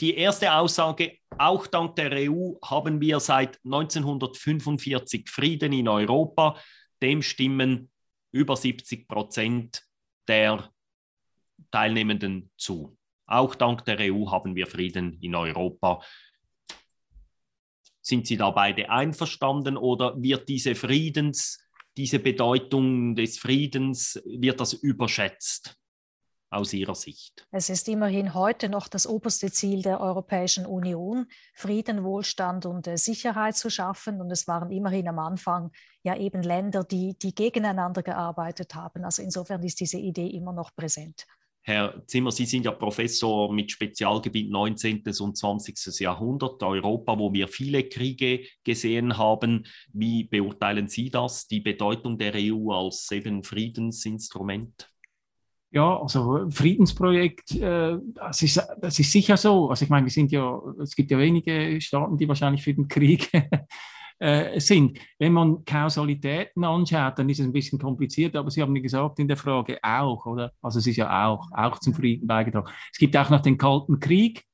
Die erste Aussage, auch dank der EU haben wir seit 1945 Frieden in Europa. Dem stimmen über 70 Prozent der Teilnehmenden zu. Auch dank der EU haben wir Frieden in Europa. Sind Sie da beide einverstanden oder wird diese Friedens, diese Bedeutung des Friedens, wird das überschätzt? Aus Ihrer Sicht? Es ist immerhin heute noch das oberste Ziel der Europäischen Union, Frieden, Wohlstand und äh, Sicherheit zu schaffen. Und es waren immerhin am Anfang ja eben Länder, die, die gegeneinander gearbeitet haben. Also insofern ist diese Idee immer noch präsent. Herr Zimmer, Sie sind ja Professor mit Spezialgebiet 19. und 20. Jahrhundert, Europa, wo wir viele Kriege gesehen haben. Wie beurteilen Sie das, die Bedeutung der EU als eben Friedensinstrument? Ja, also Friedensprojekt, äh, das, ist, das ist sicher so. Also ich meine, wir sind ja, es gibt ja wenige Staaten, die wahrscheinlich für den Krieg äh, sind. Wenn man Kausalitäten anschaut, dann ist es ein bisschen kompliziert, aber Sie haben gesagt in der Frage auch, oder? Also es ist ja auch, auch zum Frieden beigetragen. Es gibt auch noch den Kalten Krieg.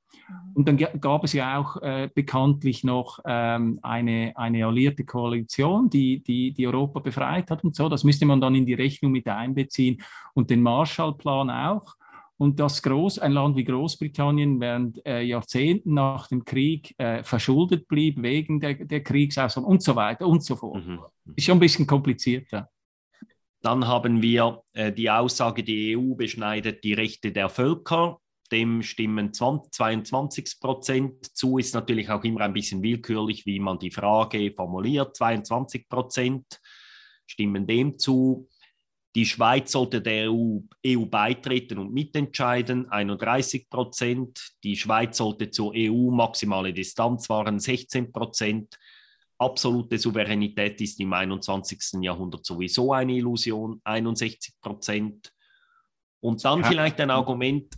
Und dann gab es ja auch äh, bekanntlich noch ähm, eine, eine alliierte Koalition, die, die, die Europa befreit hat und so. Das müsste man dann in die Rechnung mit einbeziehen. Und den Marshallplan auch. Und dass Groß, ein Land wie Großbritannien während äh, Jahrzehnten nach dem Krieg äh, verschuldet blieb wegen der, der Kriegsausgaben und so weiter und so fort. Mhm. Ist schon ein bisschen komplizierter. Dann haben wir äh, die Aussage, die EU beschneidet die Rechte der Völker. Dem stimmen 20, 22 Prozent zu. Ist natürlich auch immer ein bisschen willkürlich, wie man die Frage formuliert. 22 Prozent stimmen dem zu. Die Schweiz sollte der EU, EU beitreten und mitentscheiden, 31 Prozent. Die Schweiz sollte zur EU maximale Distanz waren 16 Prozent. Absolute Souveränität ist im 21. Jahrhundert sowieso eine Illusion, 61 Prozent. Und dann ja. vielleicht ein Argument,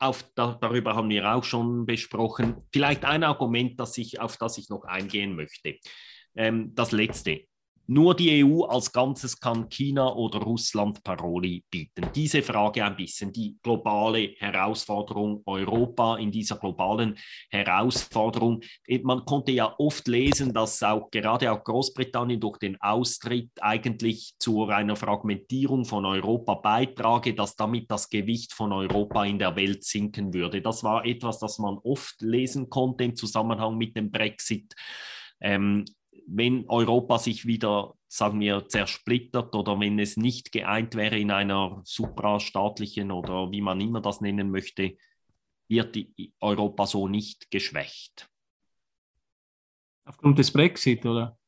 auf, da, darüber haben wir auch schon besprochen, vielleicht ein Argument, das ich, auf das ich noch eingehen möchte. Ähm, das letzte. Nur die EU als Ganzes kann China oder Russland Paroli bieten. Diese Frage ein bisschen, die globale Herausforderung Europa in dieser globalen Herausforderung. Man konnte ja oft lesen, dass auch gerade auch Großbritannien durch den Austritt eigentlich zu einer Fragmentierung von Europa beitrage, dass damit das Gewicht von Europa in der Welt sinken würde. Das war etwas, das man oft lesen konnte im Zusammenhang mit dem Brexit. Ähm, wenn Europa sich wieder, sagen wir, zersplittert oder wenn es nicht geeint wäre in einer suprastaatlichen oder wie man immer das nennen möchte, wird Europa so nicht geschwächt. Aufgrund des Brexit, oder?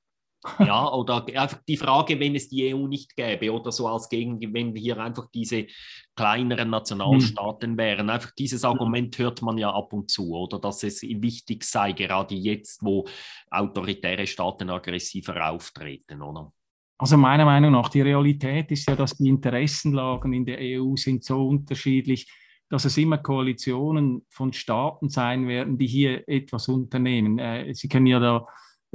Ja, oder einfach die Frage, wenn es die EU nicht gäbe oder so als gegen, wenn hier einfach diese kleineren Nationalstaaten hm. wären. Einfach dieses Argument hört man ja ab und zu, oder dass es wichtig sei, gerade jetzt, wo autoritäre Staaten aggressiver auftreten, oder? Also meiner Meinung nach, die Realität ist ja, dass die Interessenlagen in der EU sind so unterschiedlich, dass es immer Koalitionen von Staaten sein werden, die hier etwas unternehmen. Äh, Sie können ja da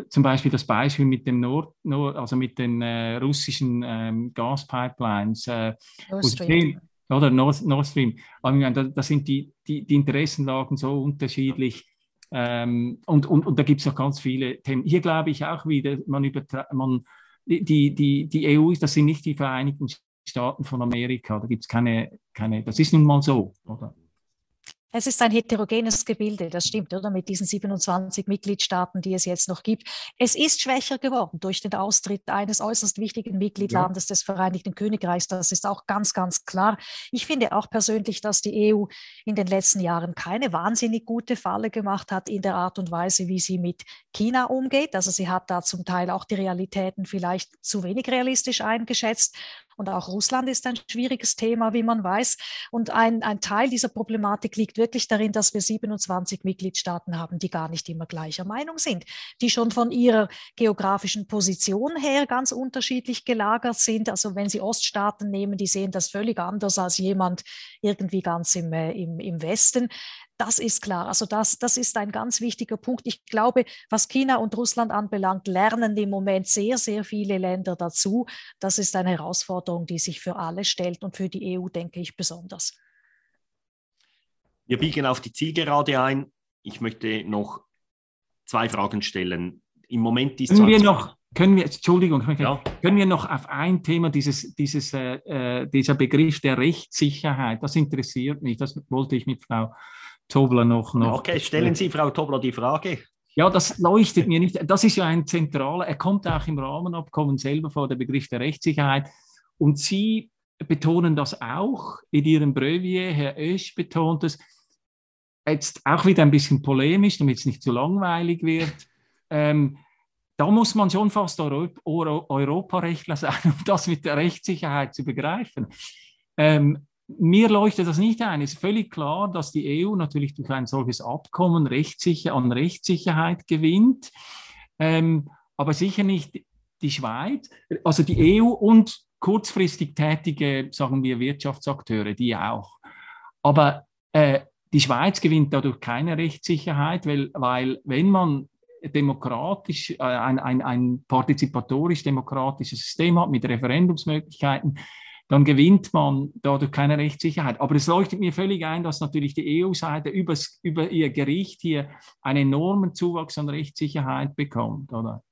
zum Beispiel das Beispiel mit dem Nord, Nord also mit den äh, russischen ähm, Gaspipelines. Äh, Nord Stream. Oder Nord, Nord Stream. da, da, sind die, die, die, Interessenlagen so unterschiedlich. Ähm, und, und, und da gibt es auch ganz viele Themen. Hier glaube ich auch wieder, man, man die, die, die EU, das sind nicht die Vereinigten Staaten von Amerika. Da gibt es keine, keine, das ist nun mal so, oder? Es ist ein heterogenes Gebilde, das stimmt, oder? Mit diesen 27 Mitgliedstaaten, die es jetzt noch gibt. Es ist schwächer geworden durch den Austritt eines äußerst wichtigen Mitgliedlandes ja. des Vereinigten Königreichs. Das ist auch ganz, ganz klar. Ich finde auch persönlich, dass die EU in den letzten Jahren keine wahnsinnig gute Falle gemacht hat in der Art und Weise, wie sie mit China umgeht. Also sie hat da zum Teil auch die Realitäten vielleicht zu wenig realistisch eingeschätzt. Und auch Russland ist ein schwieriges Thema, wie man weiß. Und ein, ein Teil dieser Problematik liegt wirklich darin, dass wir 27 Mitgliedstaaten haben, die gar nicht immer gleicher Meinung sind, die schon von ihrer geografischen Position her ganz unterschiedlich gelagert sind. Also wenn Sie Oststaaten nehmen, die sehen das völlig anders als jemand irgendwie ganz im, äh, im, im Westen. Das ist klar. Also das, das ist ein ganz wichtiger Punkt. Ich glaube, was China und Russland anbelangt, lernen im Moment sehr, sehr viele Länder dazu. Das ist eine Herausforderung, die sich für alle stellt und für die EU, denke ich, besonders. Wir biegen auf die Zielgerade ein. Ich möchte noch zwei Fragen stellen. Im Moment ist können wir noch können wir Entschuldigung ja. können wir noch auf ein Thema dieses dieses äh, äh, dieser Begriff der Rechtssicherheit das interessiert mich das wollte ich mit Frau Tobler noch, noch. Okay, stellen Sie, Frau Tobler, die Frage. Ja, das leuchtet mir nicht. Das ist ja ein zentraler, er kommt auch im Rahmenabkommen selber vor, der Begriff der Rechtssicherheit. Und Sie betonen das auch in ihrem Brevier. Herr Oesch betont es. Jetzt auch wieder ein bisschen polemisch, damit es nicht zu langweilig wird. Ähm, da muss man schon fast Euro Euro Europarechtler sein, um das mit der Rechtssicherheit zu begreifen. Ähm, mir leuchtet das nicht ein. Es ist völlig klar, dass die EU natürlich durch ein solches Abkommen rechtssicher an Rechtssicherheit gewinnt, ähm, aber sicher nicht die Schweiz, also die EU und kurzfristig tätige, sagen wir, Wirtschaftsakteure, die auch. Aber äh, die Schweiz gewinnt dadurch keine Rechtssicherheit, weil, weil wenn man demokratisch, äh, ein, ein, ein partizipatorisch-demokratisches System hat mit Referendumsmöglichkeiten, dann gewinnt man dadurch keine Rechtssicherheit. Aber es leuchtet mir völlig ein, dass natürlich die EU-Seite über ihr Gericht hier einen enormen Zuwachs an Rechtssicherheit bekommt, oder?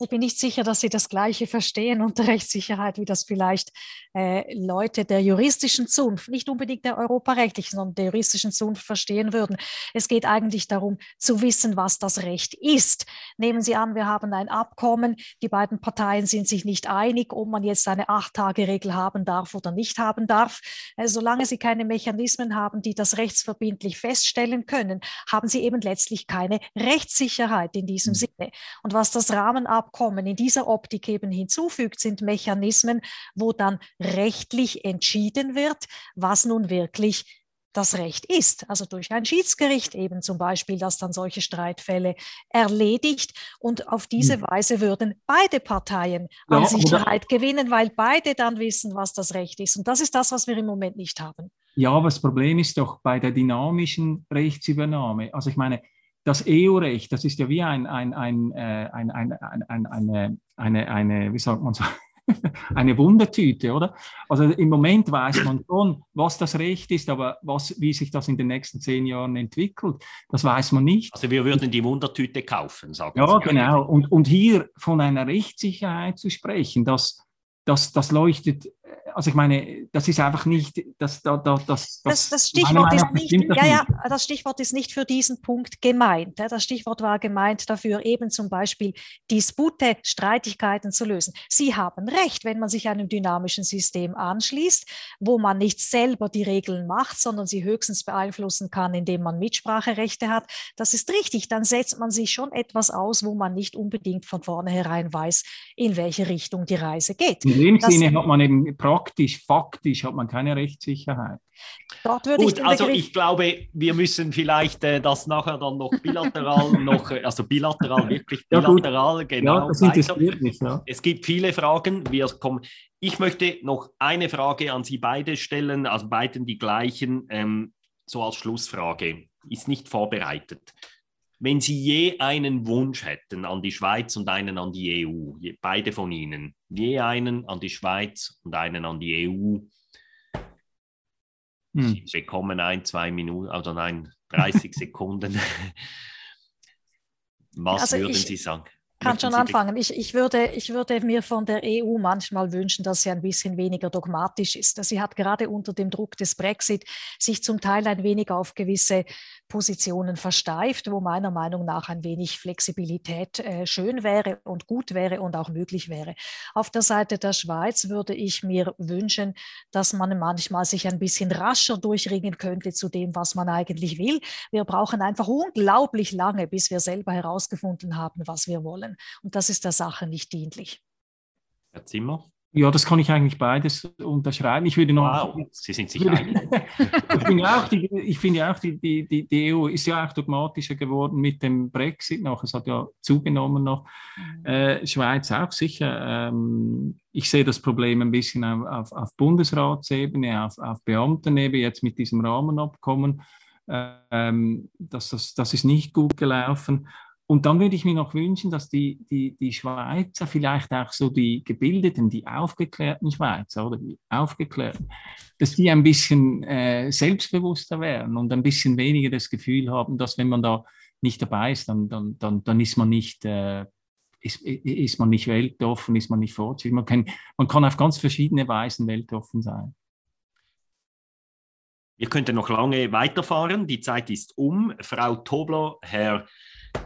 Ich bin nicht sicher, dass Sie das Gleiche verstehen unter Rechtssicherheit, wie das vielleicht äh, Leute der juristischen Zunft, nicht unbedingt der europarechtlichen, sondern der juristischen Zunft verstehen würden. Es geht eigentlich darum, zu wissen, was das Recht ist. Nehmen Sie an, wir haben ein Abkommen, die beiden Parteien sind sich nicht einig, ob man jetzt eine Acht-Tage-Regel haben darf oder nicht haben darf. Äh, solange Sie keine Mechanismen haben, die das rechtsverbindlich feststellen können, haben Sie eben letztlich keine Rechtssicherheit in diesem mhm. Sinne. Und was das Rahmenabkommen Abkommen in dieser Optik eben hinzufügt, sind Mechanismen, wo dann rechtlich entschieden wird, was nun wirklich das Recht ist. Also durch ein Schiedsgericht eben zum Beispiel, das dann solche Streitfälle erledigt. Und auf diese hm. Weise würden beide Parteien an ja, Sicherheit gewinnen, weil beide dann wissen, was das Recht ist. Und das ist das, was wir im Moment nicht haben. Ja, aber das Problem ist doch bei der dynamischen Rechtsübernahme. Also ich meine, das EU-Recht, das ist ja wie ein, ein, ein, äh, ein, ein, ein, eine, eine, eine, wie sagt man so, eine Wundertüte, oder? Also im Moment weiß man schon, was das Recht ist, aber was, wie sich das in den nächsten zehn Jahren entwickelt, das weiß man nicht. Also wir würden die Wundertüte kaufen, sagen Ja, Sie. genau. Und, und hier von einer Rechtssicherheit zu sprechen, das, das, das leuchtet also ich meine, das ist einfach nicht, das, das, das, das, das Stichwort ist nicht, ja, ja, das Stichwort ist nicht für diesen Punkt gemeint. Das Stichwort war gemeint dafür, eben zum Beispiel Dispute, Streitigkeiten zu lösen. Sie haben recht, wenn man sich einem dynamischen System anschließt, wo man nicht selber die Regeln macht, sondern sie höchstens beeinflussen kann, indem man Mitspracherechte hat. Das ist richtig. Dann setzt man sich schon etwas aus, wo man nicht unbedingt von vornherein weiß, in welche Richtung die Reise geht. In dem Sinne hat man eben praktisch, faktisch hat man keine Rechtssicherheit. Gut, ich also ich glaube, wir müssen vielleicht äh, das nachher dann noch bilateral, noch, äh, also bilateral, wirklich bilateral, ja, genau. Ja, weiter. ja. Es gibt viele Fragen. Wir kommen. Ich möchte noch eine Frage an Sie beide stellen, also beiden die gleichen, ähm, so als Schlussfrage. Ist nicht vorbereitet. Wenn Sie je einen Wunsch hätten an die Schweiz und einen an die EU, beide von Ihnen, je einen an die Schweiz und einen an die EU, hm. Sie bekommen ein, zwei Minuten, oder nein, 30 Sekunden. Was also würden ich, Sie sagen? Kann schon anfangen. Ich, ich, würde, ich würde mir von der EU manchmal wünschen, dass sie ein bisschen weniger dogmatisch ist. Sie hat gerade unter dem Druck des Brexit sich zum Teil ein wenig auf gewisse Positionen versteift, wo meiner Meinung nach ein wenig Flexibilität äh, schön wäre und gut wäre und auch möglich wäre. Auf der Seite der Schweiz würde ich mir wünschen, dass man manchmal sich ein bisschen rascher durchringen könnte zu dem, was man eigentlich will. Wir brauchen einfach unglaublich lange, bis wir selber herausgefunden haben, was wir wollen. Und das ist der Sache nicht dienlich. Herr Zimmer? Ja, das kann ich eigentlich beides unterschreiben. Ich würde noch. Wow, Sie sind sich einig. ich finde auch, die, ich finde auch die, die, die, EU ist ja auch dogmatischer geworden mit dem Brexit noch. Es hat ja zugenommen noch. Mhm. Äh, Schweiz auch sicher. Ähm, ich sehe das Problem ein bisschen auf, auf, auf Bundesratsebene, auf, auf Beamtenebene, jetzt mit diesem Rahmenabkommen. Ähm, das, das, das ist nicht gut gelaufen. Und dann würde ich mir noch wünschen, dass die, die, die Schweizer, vielleicht auch so die gebildeten, die aufgeklärten Schweizer oder die aufgeklärten, dass die ein bisschen äh, selbstbewusster werden und ein bisschen weniger das Gefühl haben, dass wenn man da nicht dabei ist, dann, dann, dann, dann ist man nicht, äh, ist, ist man nicht weltoffen, ist man nicht fortschrittlich. Man kann, man kann auf ganz verschiedene Weisen weltoffen sein. Wir könnten noch lange weiterfahren. Die Zeit ist um. Frau Tobler, Herr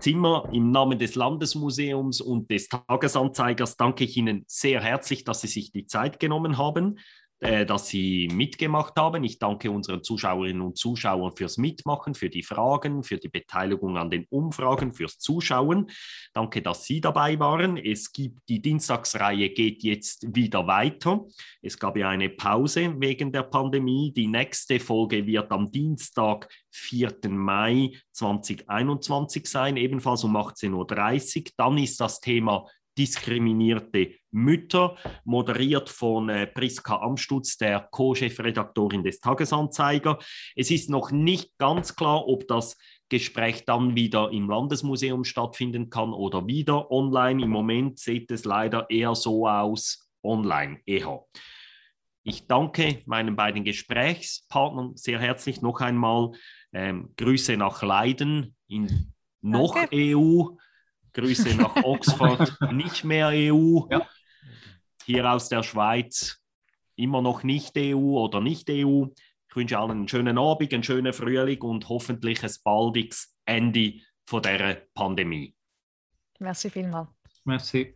Zimmer, im Namen des Landesmuseums und des Tagesanzeigers danke ich Ihnen sehr herzlich, dass Sie sich die Zeit genommen haben, äh, dass Sie mitgemacht haben. Ich danke unseren Zuschauerinnen und Zuschauern fürs Mitmachen, für die Fragen, für die Beteiligung an den Umfragen, fürs Zuschauen. Danke, dass Sie dabei waren. Es gibt die Dienstagsreihe geht jetzt wieder weiter. Es gab ja eine Pause wegen der Pandemie. Die nächste Folge wird am Dienstag, 4. Mai 2021 sein, ebenfalls um 18.30 Uhr. Dann ist das Thema diskriminierte Mütter, moderiert von äh, Priska Amstutz, der Co-Chefredaktorin des Tagesanzeiger. Es ist noch nicht ganz klar, ob das Gespräch dann wieder im Landesmuseum stattfinden kann oder wieder online. Im Moment sieht es leider eher so aus, online eher. Ich danke meinen beiden Gesprächspartnern sehr herzlich noch einmal. Ähm, Grüße nach Leiden in noch danke. EU. Grüße nach Oxford, nicht mehr EU. Ja. Hier aus der Schweiz immer noch nicht EU oder nicht EU. Ich wünsche allen einen schönen Abend, einen schönen Frühling und hoffentlich ein baldiges Ende von der Pandemie. Merci vielmals. Merci.